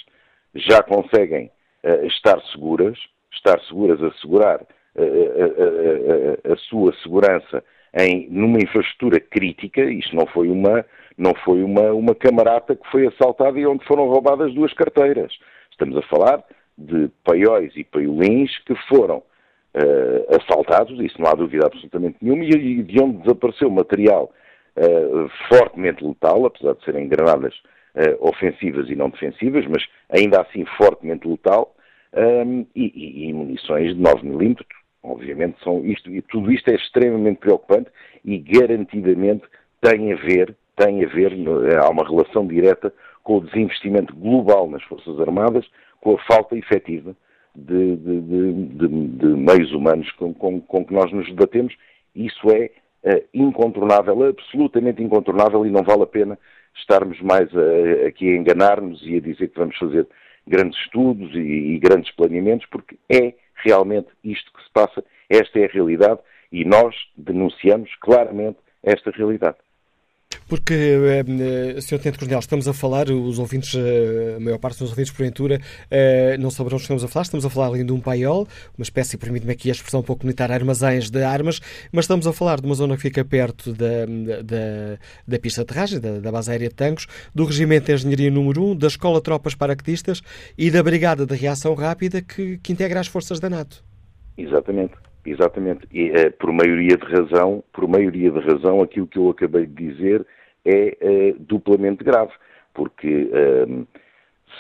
já conseguem uh, estar seguras, estar seguras, assegurar uh, a, a sua segurança em, numa infraestrutura crítica, isto não foi uma não foi uma, uma camarata que foi assaltada e onde foram roubadas duas carteiras. Estamos a falar de paióis e paiolins que foram uh, assaltados, isso não há dúvida absolutamente nenhuma, e de onde desapareceu material uh, fortemente letal, apesar de serem granadas uh, ofensivas e não defensivas, mas ainda assim fortemente letal, um, e, e, e, munições de 9 milímetros, obviamente são isto, e tudo isto é extremamente preocupante e garantidamente tem a ver tem a ver, há uma relação direta com o desinvestimento global nas Forças Armadas, com a falta efetiva de, de, de, de meios humanos com, com, com, que nós nos debatemos. Isso é uh, incontornável, absolutamente incontornável, e não vale a pena estarmos mais a, aqui a enganar-nos e a dizer que vamos fazer grandes estudos e, e grandes planeamentos, porque é realmente isto que se passa, esta é a realidade, e nós denunciamos claramente esta realidade. Porque, eh, Sr. Tenente Coronel, estamos a falar, os ouvintes, eh, a maior parte dos ouvintes, porventura, eh, não saberão o que estamos a falar. Estamos a falar ali de um paiol, uma espécie, permite-me aqui a expressão um pouco militar, armazéns de armas, mas estamos a falar de uma zona que fica perto da, da, da pista de aterragem, da, da base aérea de Tancos, do Regimento de Engenharia número 1, da Escola Tropas Paraquedistas e da Brigada de Reação Rápida que, que integra as forças da NATO. Exatamente. Exatamente. E, é, por maioria de razão, por maioria de razão, aquilo que eu acabei de dizer é, é duplamente grave, porque um,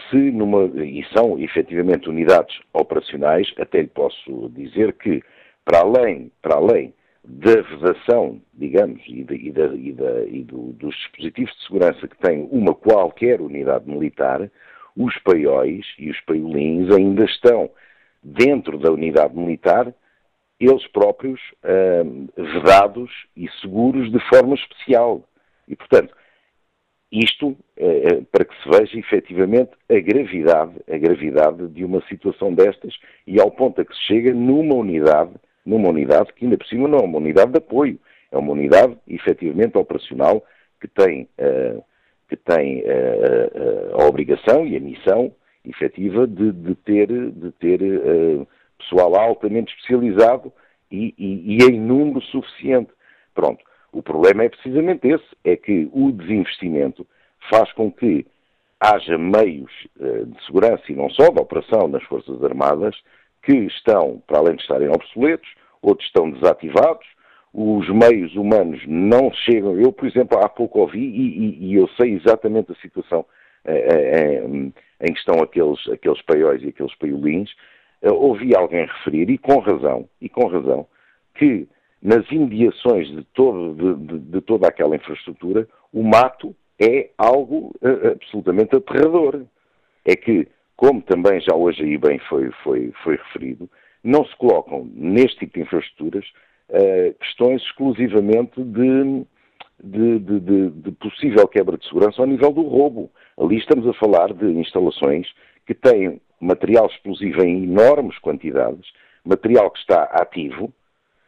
se numa e são efetivamente unidades operacionais, até lhe posso dizer que para além, para além da vedação, digamos, e, de, e, da, e, da, e do, dos dispositivos de segurança que tem uma qualquer unidade militar, os paióis e os paiolins ainda estão dentro da unidade militar eles próprios vedados e seguros de forma especial. E, portanto, isto uh, para que se veja efetivamente a gravidade, a gravidade de uma situação destas e ao ponto a que se chega numa unidade, numa unidade que ainda por cima não é uma unidade de apoio, é uma unidade efetivamente operacional que tem, uh, que tem a obrigação e a missão efetiva de, de ter, de ter pessoal altamente especializado e, e, e em número suficiente. Pronto. O problema é precisamente esse, é que o desinvestimento faz com que haja meios uh, de segurança e não só de operação nas Forças Armadas que estão, para além de estarem obsoletos, outros estão desativados, os meios humanos não chegam. Eu, por exemplo, há pouco ouvi e, e, e eu sei exatamente a situação em que estão aqueles, aqueles paióis e aqueles paiolins. Ouvi alguém referir, e com razão, e com razão, que nas imediações de, todo, de, de, de toda aquela infraestrutura, o mato é algo uh, absolutamente aterrador. É que, como também já hoje aí bem foi, foi, foi referido, não se colocam neste tipo de infraestruturas uh, questões exclusivamente de, de, de, de, possível quebra de segurança ao nível do roubo. Ali estamos a falar de instalações que têm material explosivo em enormes quantidades, material que está ativo,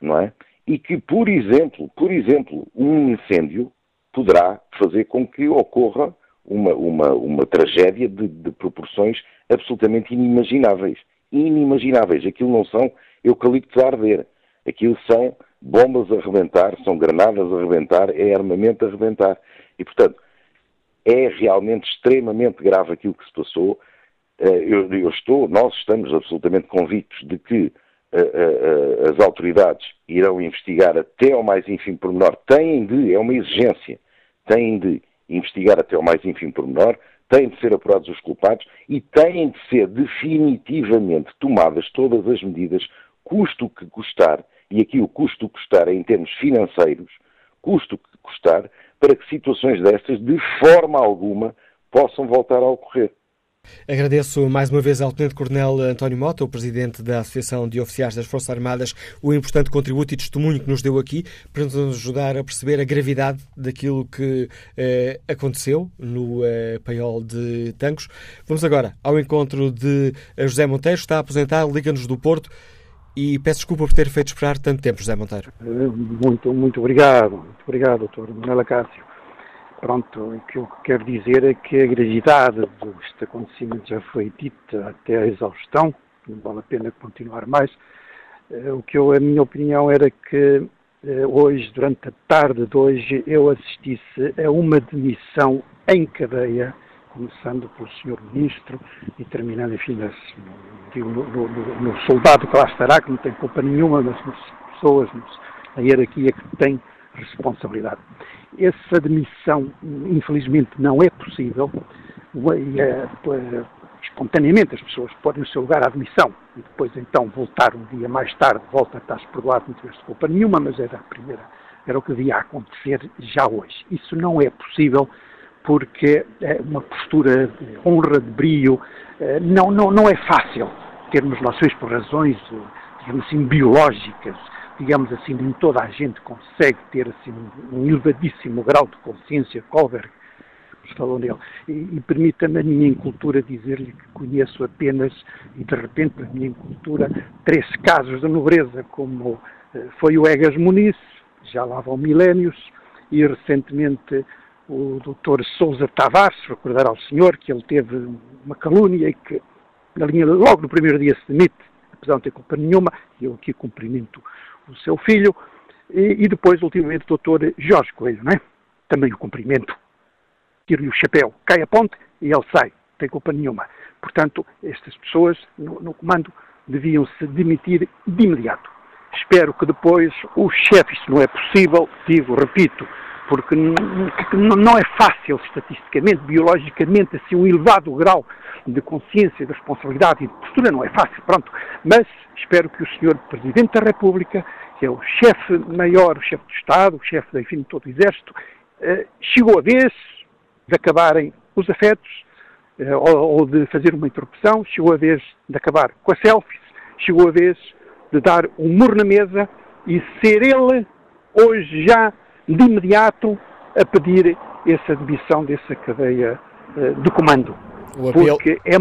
não é? E que, por exemplo, por exemplo, um incêndio poderá fazer com que ocorra uma, uma, uma tragédia de, de proporções absolutamente inimagináveis. Inimagináveis. Aquilo não são eucaliptos a arder. Aquilo são bombas a arrebentar, são granadas a arrebentar, é armamento a arrebentar. E, portanto, é realmente extremamente grave aquilo que se passou. Eh, eu, eu estou, nós estamos absolutamente convictos de que eh, eh, as autoridades irão investigar até ao mais ínfimo pormenor, têm de, é uma exigência, têm de investigar até ao mais ínfimo pormenor, têm de ser apurados os culpados e têm de ser definitivamente tomadas todas as medidas, custo que custar, e aqui o custo custar é em termos financeiros, custo que custar, para que situações destas, de forma alguma, possam voltar a ocorrer. Agradeço mais uma vez ao Tenente-Coronel António Mota, o Presidente da Associação de Oficiais das Forças Armadas, o importante contributo e testemunho que nos deu aqui para nos ajudar a perceber a gravidade daquilo que eh, aconteceu no eh, paiol de Tancos. Vamos agora ao encontro de José Monteiro, está a apresentar Liga-nos do Porto e peço desculpa por ter feito esperar tanto tempo, José Monteiro. Muito, muito obrigado, muito obrigado, doutor Manuel Acácio. Pronto, o que eu quero dizer é que a gravidade deste acontecimento já foi dita até a exaustão, não vale a pena continuar mais. Eh, o que eu, a minha opinião era que eh, hoje, durante a tarde de hoje, eu assistisse a uma demissão em cadeia, começando pelo Sr. Ministro e terminando, enfim, no, no, no, soldado que lá estará, que não tem culpa nenhuma, mas nas pessoas, na hierarquia que tem responsabilidade. Essa admissão, infelizmente, não é possível. É, espontaneamente as pessoas podem o seu lugar à admissão e depois então voltar um dia mais tarde, volta a estar-se perdoado, não tivesse culpa nenhuma, mas era a primeira, era o que devia acontecer já hoje. Isso não é possível porque é uma postura de honra, de brio, não, não, não é fácil termos relações por razões, digamos assim, biológicas, digamos assim, nem toda a gente consegue ter assim, um elevadíssimo grau de consciência, Colbert falou nele. E, e permita-me a minha incultura dizer-lhe que conheço apenas, e de repente, na minha incultura, três casos de nobreza, como eh, foi o Egas Muniz, já lá vão milénios, e recentemente o Dr. Sousa Tavares, recordar ao senhor que ele teve uma calúnia e que, na linha, logo no primeiro dia se demite, apesar de não ter culpa nenhuma, e eu aqui cumprimento o seu filho, e, e depois, ultimamente, o doutor Jorge Coelho, não é? Também o cumprimento. Tiro-lhe o chapéu, cai a ponte e ele sai, não tem culpa nenhuma. Portanto, estas pessoas no, no comando deviam se demitir de imediato. Espero que depois o chefe, isso não é possível, digo, repito, porque não é fácil estatisticamente, biologicamente, assim, um elevado grau de consciência, de responsabilidade e de postura, não é fácil, pronto. Mas espero que o Sr. Presidente da República, que é o chefe maior, o chefe do Estado, o chefe, enfim, de todo o Exército, eh, chegou a vez de acabarem os afetos eh, ou, de fazer uma interrupção, chegou a vez de acabar com as selfies, chegou a vez de dar um murro na mesa e ser ele, hoje já, de imediato, a pedir essa demissão dessa cadeia eh, de comando. Porque é,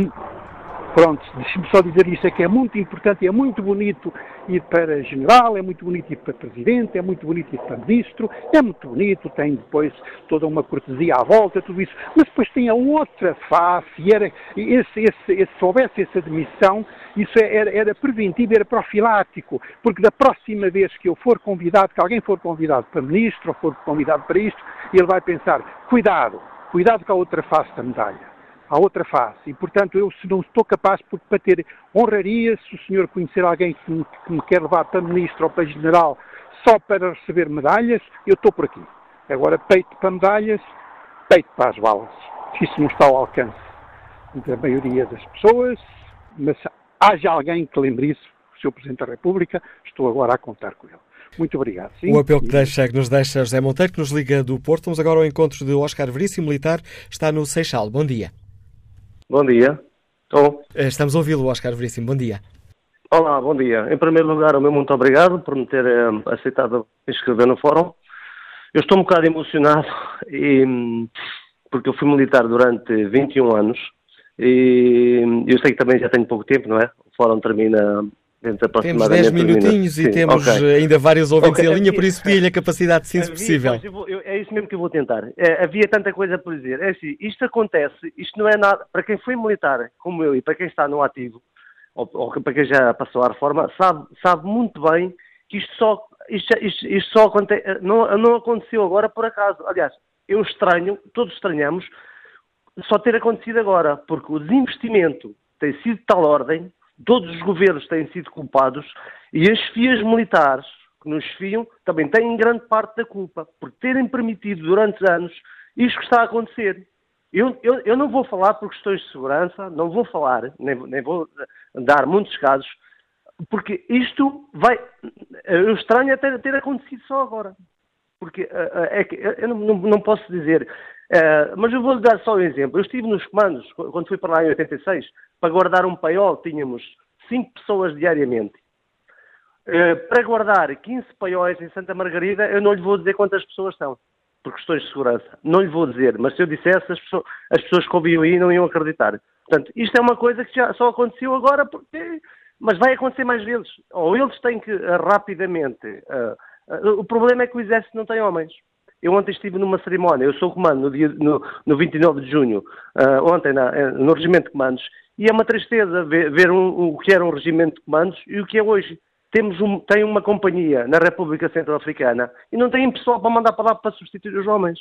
pronto, deixe-me só dizer isso, é que é muito importante, é muito bonito ir para general, é muito bonito ir para presidente, é muito bonito ir para ministro, é muito bonito, tem depois toda uma cortesia à volta, tudo isso, mas depois tem a outra face, e era, esse, esse, esse, se houvesse essa demissão, isso é, era, era preventivo, era profilático, porque da próxima vez que eu for convidado, que alguém for convidado para ministro ou for convidado para isto, ele vai pensar, cuidado, cuidado com a outra face da medalha à outra face. E, portanto, eu se não estou capaz, porque para ter honraria, se o senhor conhecer alguém que me, que me quer levar para ministro ou para general, só para receber medalhas, eu estou por aqui. Agora, peito para medalhas, peito para as balas. Isso não está ao alcance da maioria das pessoas, mas haja alguém que lembre isso, o Sr. Presidente da República, estou agora a contar com ele. Muito obrigado. Sim, o apelo que, deixa, que nos deixa José Monteiro, que nos liga do Porto. Vamos agora ao encontro de Oscar Veríssimo, militar, está no Seixal. Bom dia. Bom dia. Estou. Eh, estamos a ouvi-lo, Oscar Veríssimo. Bom dia. Olá, bom dia. Em primeiro lugar, o meu muito obrigado por me ter eh, aceitado inscrever no fórum. Eu estou um bocado emocionado e, porque eu fui militar durante 21 anos e eu sei que também já tenho pouco tempo, não é? O fórum termina dentro Temos 10 minutinhos e temos okay. ainda vários ouvintes okay. em linha, por isso pedi-lhe a capacidade de síntese possível. Vou, eu, é isso mesmo que eu vou tentar. É, havia tanta coisa por dizer. É assim, isto acontece, isto não é nada. Para quem foi militar, como eu, e para quem está no ativo, ou, ou para quem já passou à reforma, sabe, sabe muito bem que isto só, isto, isto, isto só acontece, não, não aconteceu agora por acaso. Aliás, eu estranho, todos estranhamos, só ter acontecido agora, porque o desinvestimento tem sido de tal ordem todos os governos têm sido culpados e as FIAs militares que nos fiam também têm grande parte da culpa por terem permitido durante anos isto que está a acontecer. Eu, eu, eu não vou falar por questões de segurança, não vou falar, nem, nem vou dar muitos casos, porque isto vai. Eu estranho é ter, ter acontecido só agora. Porque eh, eh, é que eu não, não, posso dizer. Mas eu vou-lhe dar só um exemplo. Eu estive nos comandos, quando fui para lá em 86, para guardar um paiol tínhamos 5 pessoas diariamente. Para guardar 15 paióis em Santa Margarida, eu não lhe vou dizer quantas pessoas são, por questões de segurança. Não lhe vou dizer, mas se eu dissesse, as pessoas, as pessoas que ouviam aí não iam acreditar. Portanto, isto é uma coisa que já só aconteceu agora, porque, mas vai acontecer mais vezes. Ou eles têm que rapidamente. Uh, o problema é que o Exército não tem homens. Eu ontem estive numa cerimónia, eu sou comando no, dia, no, no 29 de junho, ontem na, no Regimento de Comandos, e é uma tristeza ver, ver um, o que era um regimento de comandos e o que é hoje. Temos um, tem uma companhia na República Centro-Africana e não têm pessoal para mandar para lá para substituir os homens.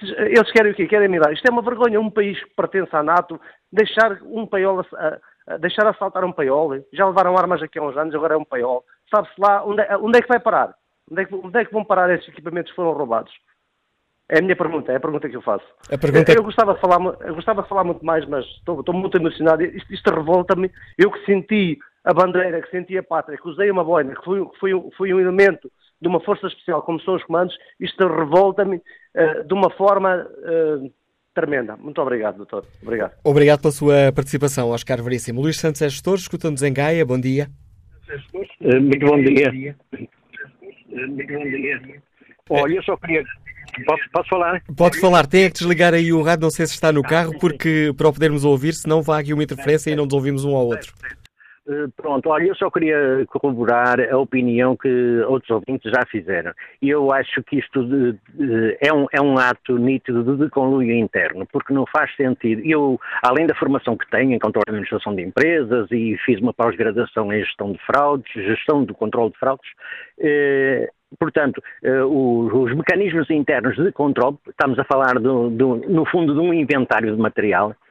Eles querem o quê? Querem mirar. Isto é uma vergonha. Um país que pertence à NATO deixar um paiol, deixar assaltar um paiol. Já levaram armas aqui há uns anos, agora é um paiol. Sabe-se lá onde é, onde é, que vai parar? Onde é que, onde é que vão parar esses equipamentos que foram roubados? É a minha pergunta, é a pergunta que eu faço. A pergunta... eu, eu, gostava de falar, eu gostava de falar muito mais, mas estou, estou muito emocionado. Isto, isto revolta-me. Eu que senti a bandeira, que senti a pátria, que usei uma boina, que fui, fui, fui um elemento de uma força especial, como são os comandos, isto revolta-me uh, de uma forma uh, tremenda. Muito obrigado, doutor. Obrigado. Obrigado pela sua participação, Oscar Veríssimo. Luís Santos é gestor, escuta-nos em Gaia. Bom dia. Uh, muito bom dia. Olha, eu só queria Posso, posso, falar? Pode falar, tem é que desligar aí o rádio, não sei se está no carro, porque para o podermos ouvir, senão vai aqui uma interferência e não nos ouvimos um ao outro. Eh, pronto, olha, eu só queria corroborar a opinião que outros ouvintes já fizeram. E eu acho que isto de, de, é, um, é um ato nítido de conluio interno, porque não faz sentido. Eu, além da formação que tenho em controle de administração de empresas e fiz uma pós-graduação em gestão de fraudes, gestão do controle de fraudes, eh, Portanto, os, mecanismos internos de controle, estamos a falar, do, do, no fundo, de um inventário de material, eh,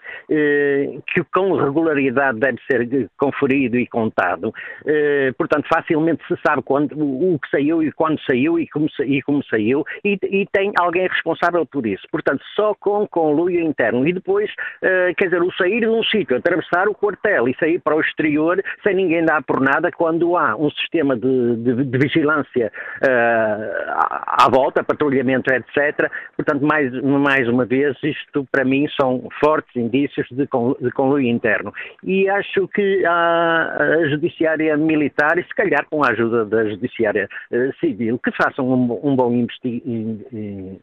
que com regularidade deve ser conferido e contado. Eh, portanto, facilmente se sabe quando, o que saiu e quando saiu e como, e como saiu e, e, tem alguém responsável por isso. Portanto, só com conluio interno. E depois, eh, quer dizer, o sair de um sítio, atravessar o quartel e sair para o exterior sem ninguém dar por nada quando há um sistema de, de, de vigilância à volta, patrulhamento, etc. Portanto, mais, mais uma vez, isto para mim são fortes indícios de, de conluio interno. E acho que a, a Judiciária Militar, e se calhar com a ajuda da Judiciária uh, Civil, que façam um, um bom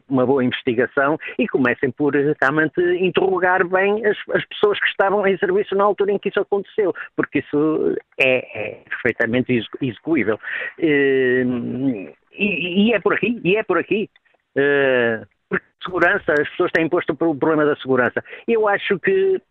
uma boa investigação e comecem por realmente interrogar bem as, as, pessoas que estavam em serviço na altura em que isso aconteceu, porque isso é, é perfeitamente execuível. Uh, e, e, é por aqui, e é por aqui. Uh, segurança, as pessoas têm posto o problema da segurança. Eu acho que,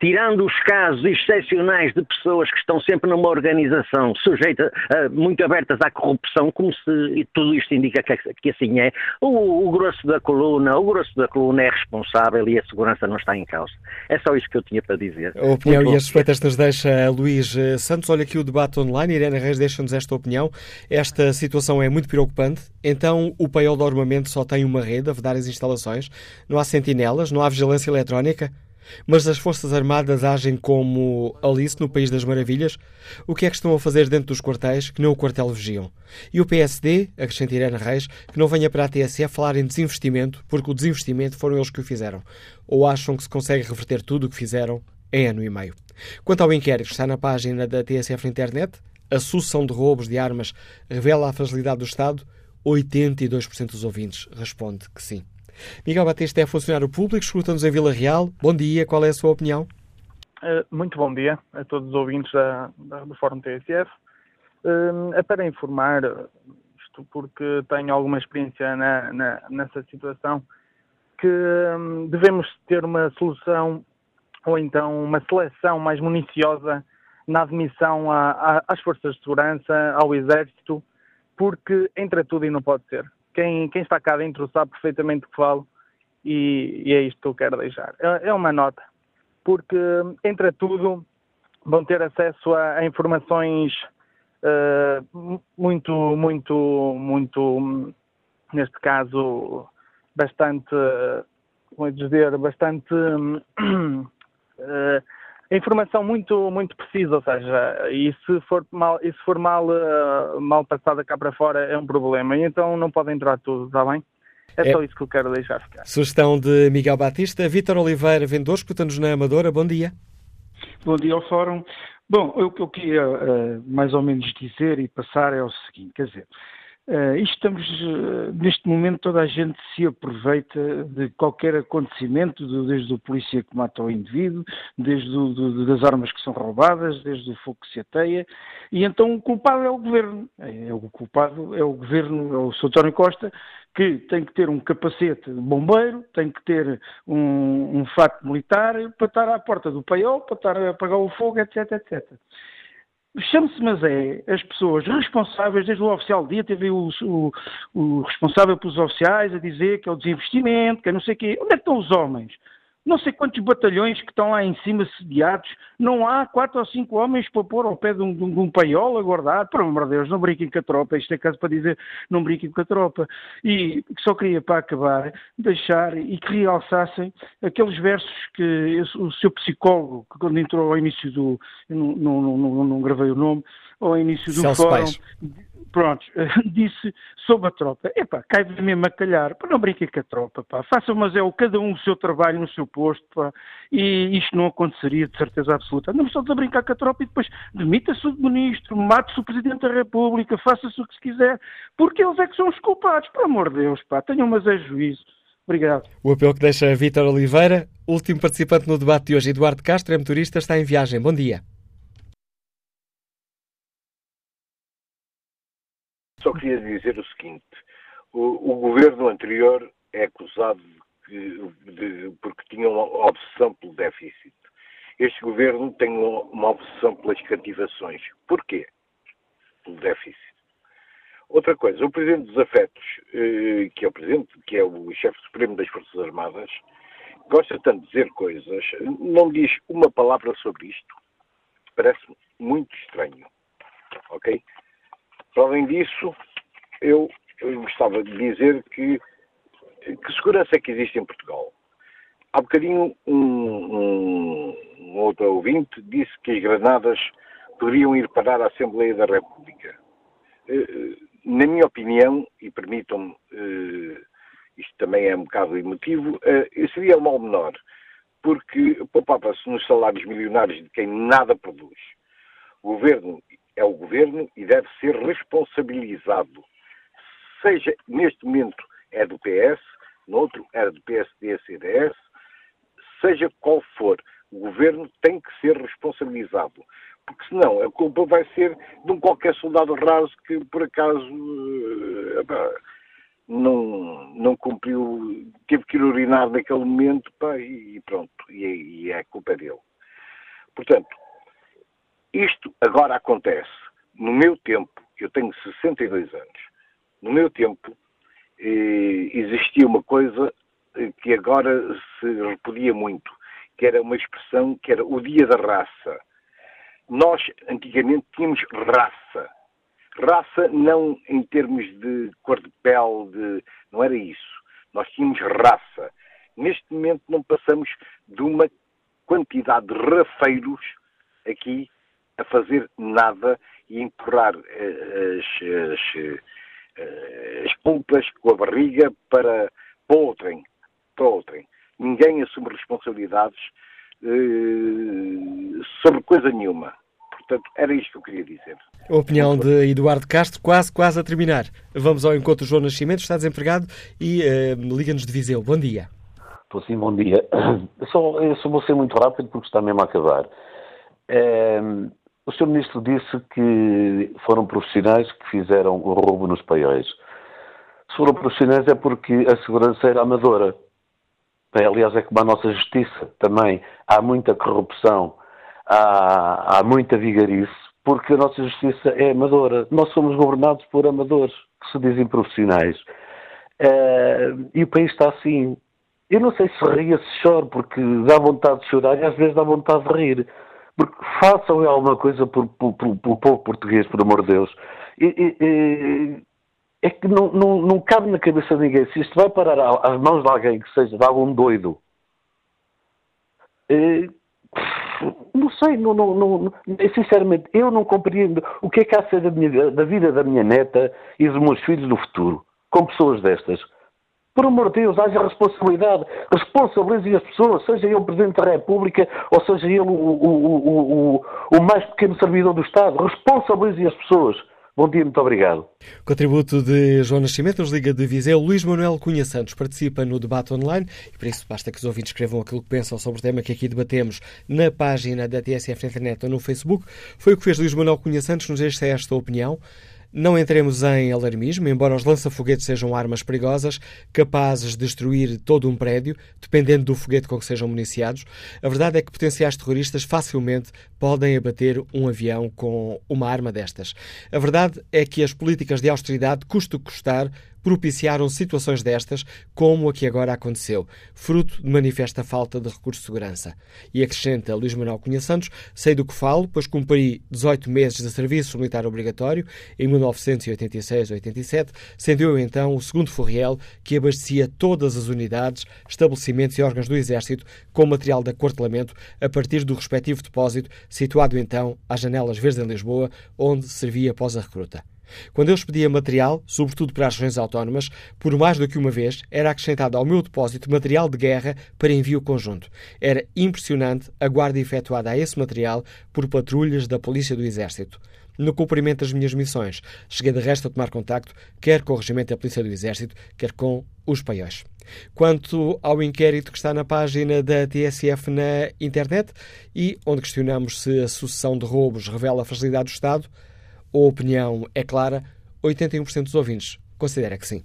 tirando os casos excepcionais de pessoas que estão sempre numa organização sujeita, uh, muito abertas à corrupção, como se tudo isto indica que, que assim é, o, o, grosso da coluna, o grosso da coluna é responsável e a segurança não está em causa. É só isso que eu tinha para dizer. A opinião e as suspeitas nos deixa Luís eh, Santos. Olha aqui o debate online. Irene Reis deixa-nos esta opinião. Esta situação é muito preocupante. Então, o paiol de armamento só tem uma rede a vedar as instalações. Não há sentinelas, não há vigilância eletrónica. Mas as Forças Armadas agem como Alice no País das Maravilhas? O que é que estão a fazer dentro dos quartéis que não o quartel vigiam? E o PSD, acrescenta Irene Reis, que não venha para a TSF falar em desinvestimento, porque o desinvestimento foram eles que o fizeram. Ou acham que se consegue reverter tudo o que fizeram em ano e meio? Quanto ao inquérito, está na página da TSF na internet. A sucessão de roubos de armas revela a fragilidade do Estado. 82% dos ouvintes responde que sim. Miguel Batista é funcionário público, escuta-nos em Vila Real. Bom dia, qual é a sua opinião? Uh, muito bom dia a todos os ouvintes da, da, do Fórum TSF. Uh, é para informar, isto porque tenho alguma experiência na, na, nessa situação, que um, devemos ter uma solução ou então uma seleção mais municiosa na admissão a, a, às forças de segurança, ao Exército, porque entra tudo e não pode ser quem, quem está cá dentro sabe perfeitamente o que falo e, e, é isto que eu quero deixar. É, é uma nota, porque entre tudo vão ter acesso a, a informações uh, muito, muito, muito, neste caso, bastante, como dizer, bastante uh, informação muito, muito precisa, ou seja, e se for mal, e se for mal, uh, mal passada cá para fora é um problema, e então não pode entrar tudo, está bem? É, é, só isso que eu quero deixar ficar. Sugestão de Miguel Batista. Vítor Oliveira, vendedor, escuta-nos na Amadora. Bom dia. Bom dia ao Fórum. Bom, o que eu queria uh, mais ou menos dizer e passar é o seguinte, quer dizer, Uh, estamos, uh, neste momento, toda a gente se aproveita de qualquer acontecimento, do, desde o polícia que mata o indivíduo, desde o, do, das armas que são roubadas, desde o fogo que se ateia, e então o culpado é o governo. É, é o culpado é o governo, é o Sr. António Costa, que tem que ter um capacete de bombeiro, tem que ter um, um fato militar para estar à porta do paiol, para estar a apagar o fogo, etc, etc. Chame-se, mas é as pessoas responsáveis, desde o oficial dia, teve o, o, o, responsável pelos oficiais a dizer que é o desinvestimento, que é não sei o quê. Onde é que estão os homens? Não sei quantos batalhões que estão lá em cima sediados, não há quatro ou cinco homens para pôr ao pé de um, de um, paiol a guardar, por amor de Deus, não brinquem com a tropa, isto é caso para dizer, não brinquem com a tropa. E só queria, para acabar, deixar e que realçassem aqueles versos que o seu psicólogo, que quando entrou ao início do, não, não, não, não gravei o nome, ao início do Celso fórum, Pais pronto, disse sobre a tropa, epá, cai-vos mesmo a calhar, pá, não brinquem com a tropa, pá, façam, mas é o cada um o seu trabalho no seu posto, pá, e isto não aconteceria de certeza absoluta. Não só de brincar com a tropa e depois demita-se o ministro, mate-se o Presidente da República, faça-se o que se quiser, porque eles é que são os culpados, por amor de Deus, pá, tenham mas é juízo. Obrigado. O apelo que deixa Vítor Oliveira, último participante no debate de hoje, Eduardo Castro, é motorista, está em viagem. Bom dia. Só queria dizer o seguinte: o, o governo anterior é acusado de, de, porque tinha uma obsessão pelo déficit. Este governo tem uma obsessão pelas cativações. Porquê? Pelo déficit. Outra coisa, o Presidente dos Afetos, eh, que é o Presidente, que é o Chefe Supremo das Forças Armadas, gosta tanto de dizer coisas, não diz uma palavra sobre isto. Parece muito estranho. Ok? Para além disso, eu, eu gostava de dizer que, que segurança é que existe em Portugal. Há bocadinho um, um, um outro ouvinte disse que as granadas poderiam ir parar à Assembleia da República. Eh, na minha opinião, e permitam-me, eh, isto também é um bocado emotivo, eh, seria o mal menor, porque poupava-se nos salários milionários de quem nada produz. O governo é o governo e deve ser responsabilizado. Seja neste momento é do PS, no outro era do PSD, CDS, seja qual for, o governo tem que ser responsabilizado. Porque senão a culpa vai ser de um qualquer soldado raso que por acaso uh, não, não cumpriu, teve que ir urinar naquele momento pá, e pronto, e, e é culpa dele. Portanto, isto agora acontece. No meu tempo, eu tenho 62 anos, no meu tempo eh, existia uma coisa que agora se repudia muito, que era uma expressão que era o dia da raça. Nós, antigamente, tínhamos raça. Raça não em termos de cor de pele, de... não era isso. Nós tínhamos raça. Neste momento não passamos de uma quantidade de rafeiros aqui a fazer nada e empurrar eh, as, as, eh, as pulpas com a barriga para, para outrem. Para outrem. Ninguém assume responsabilidades eh, sobre coisa nenhuma. Portanto, era isto que eu queria dizer. A opinião de Eduardo Castro, quase, quase a terminar. Vamos ao encontro do João Nascimento, está desempregado e uh, liga-nos de Viseu. Bom dia. Estou sim, bom dia. Eu só, eu só vou ser muito rápido porque está mesmo a acabar. O Sr. Ministro disse que foram profissionais que fizeram o roubo nos paióis. Se foram profissionais é porque a segurança era amadora. Aliás, é como a nossa justiça também. Há muita corrupção, há, há muita vigarice, porque a nossa justiça é amadora. Nós somos governados por amadores, que se dizem profissionais. Uh, e o país está assim. Eu não sei se ria, se choro, porque dá vontade de chorar e às vezes dá vontade de rir. Porque façam alguma coisa pelo povo português, por amor de Deus. E, e, é que não, não, não cabe na cabeça de ninguém. Se isto vai parar às mãos de alguém que seja de algum doido, eh, não sei, não, não, não, sinceramente, eu não compreendo o que é que há a ser da, minha, da vida da minha neta e dos meus filhos no futuro, com pessoas destas. Por amor de Deus, haja responsabilidade. Responsabilizem as pessoas, seja ele o Presidente da República ou seja ele o, o, o, o mais pequeno servidor do Estado. Responsabilizem as pessoas. Bom dia, muito obrigado. Contributo de João Nascimento, nos Liga de Viseu. Luís Manuel Cunha Santos participa no debate online e para isso basta que os ouvintes escrevam aquilo que pensam sobre o tema que aqui debatemos na página da TSF na internet ou no Facebook. Foi o que fez Luís Manuel Cunha Santos nos deixa esta opinião. Não entremos em alarmismo, embora os lança-foguetes sejam armas perigosas, capazes de destruir todo um prédio, dependendo do foguete com que sejam municiados. A verdade é que potenciais terroristas facilmente podem abater um avião com uma arma destas. A verdade é que as políticas de austeridade, custo custar, propiciaram situações destas, como a que agora aconteceu, fruto de manifesta falta de recursos de segurança. E acrescenta Luís Manuel Cunha Santos, sei do que falo, pois cumpri 18 meses de serviço militar obrigatório em 1986-87, sendo eu então o segundo Forriel que abastecia todas as unidades, estabelecimentos e órgãos do Exército com material de acortelamento a partir do respectivo depósito, situado então às janelas verdes em Lisboa, onde servia após a recruta. Quando eu expedia material, sobretudo para as regiões autónomas, por mais do que uma vez era acrescentado ao meu depósito material de guerra para envio conjunto. Era impressionante a guarda efetuada a esse material por patrulhas da Polícia do Exército. No cumprimento das minhas missões, cheguei de resto a tomar contacto quer com o Regimento da Polícia do Exército, quer com os paióis. Quanto ao inquérito que está na página da TSF na internet e onde questionamos se a sucessão de roubos revela a fragilidade do Estado, a opinião é clara, 81% dos ouvintes considera que sim.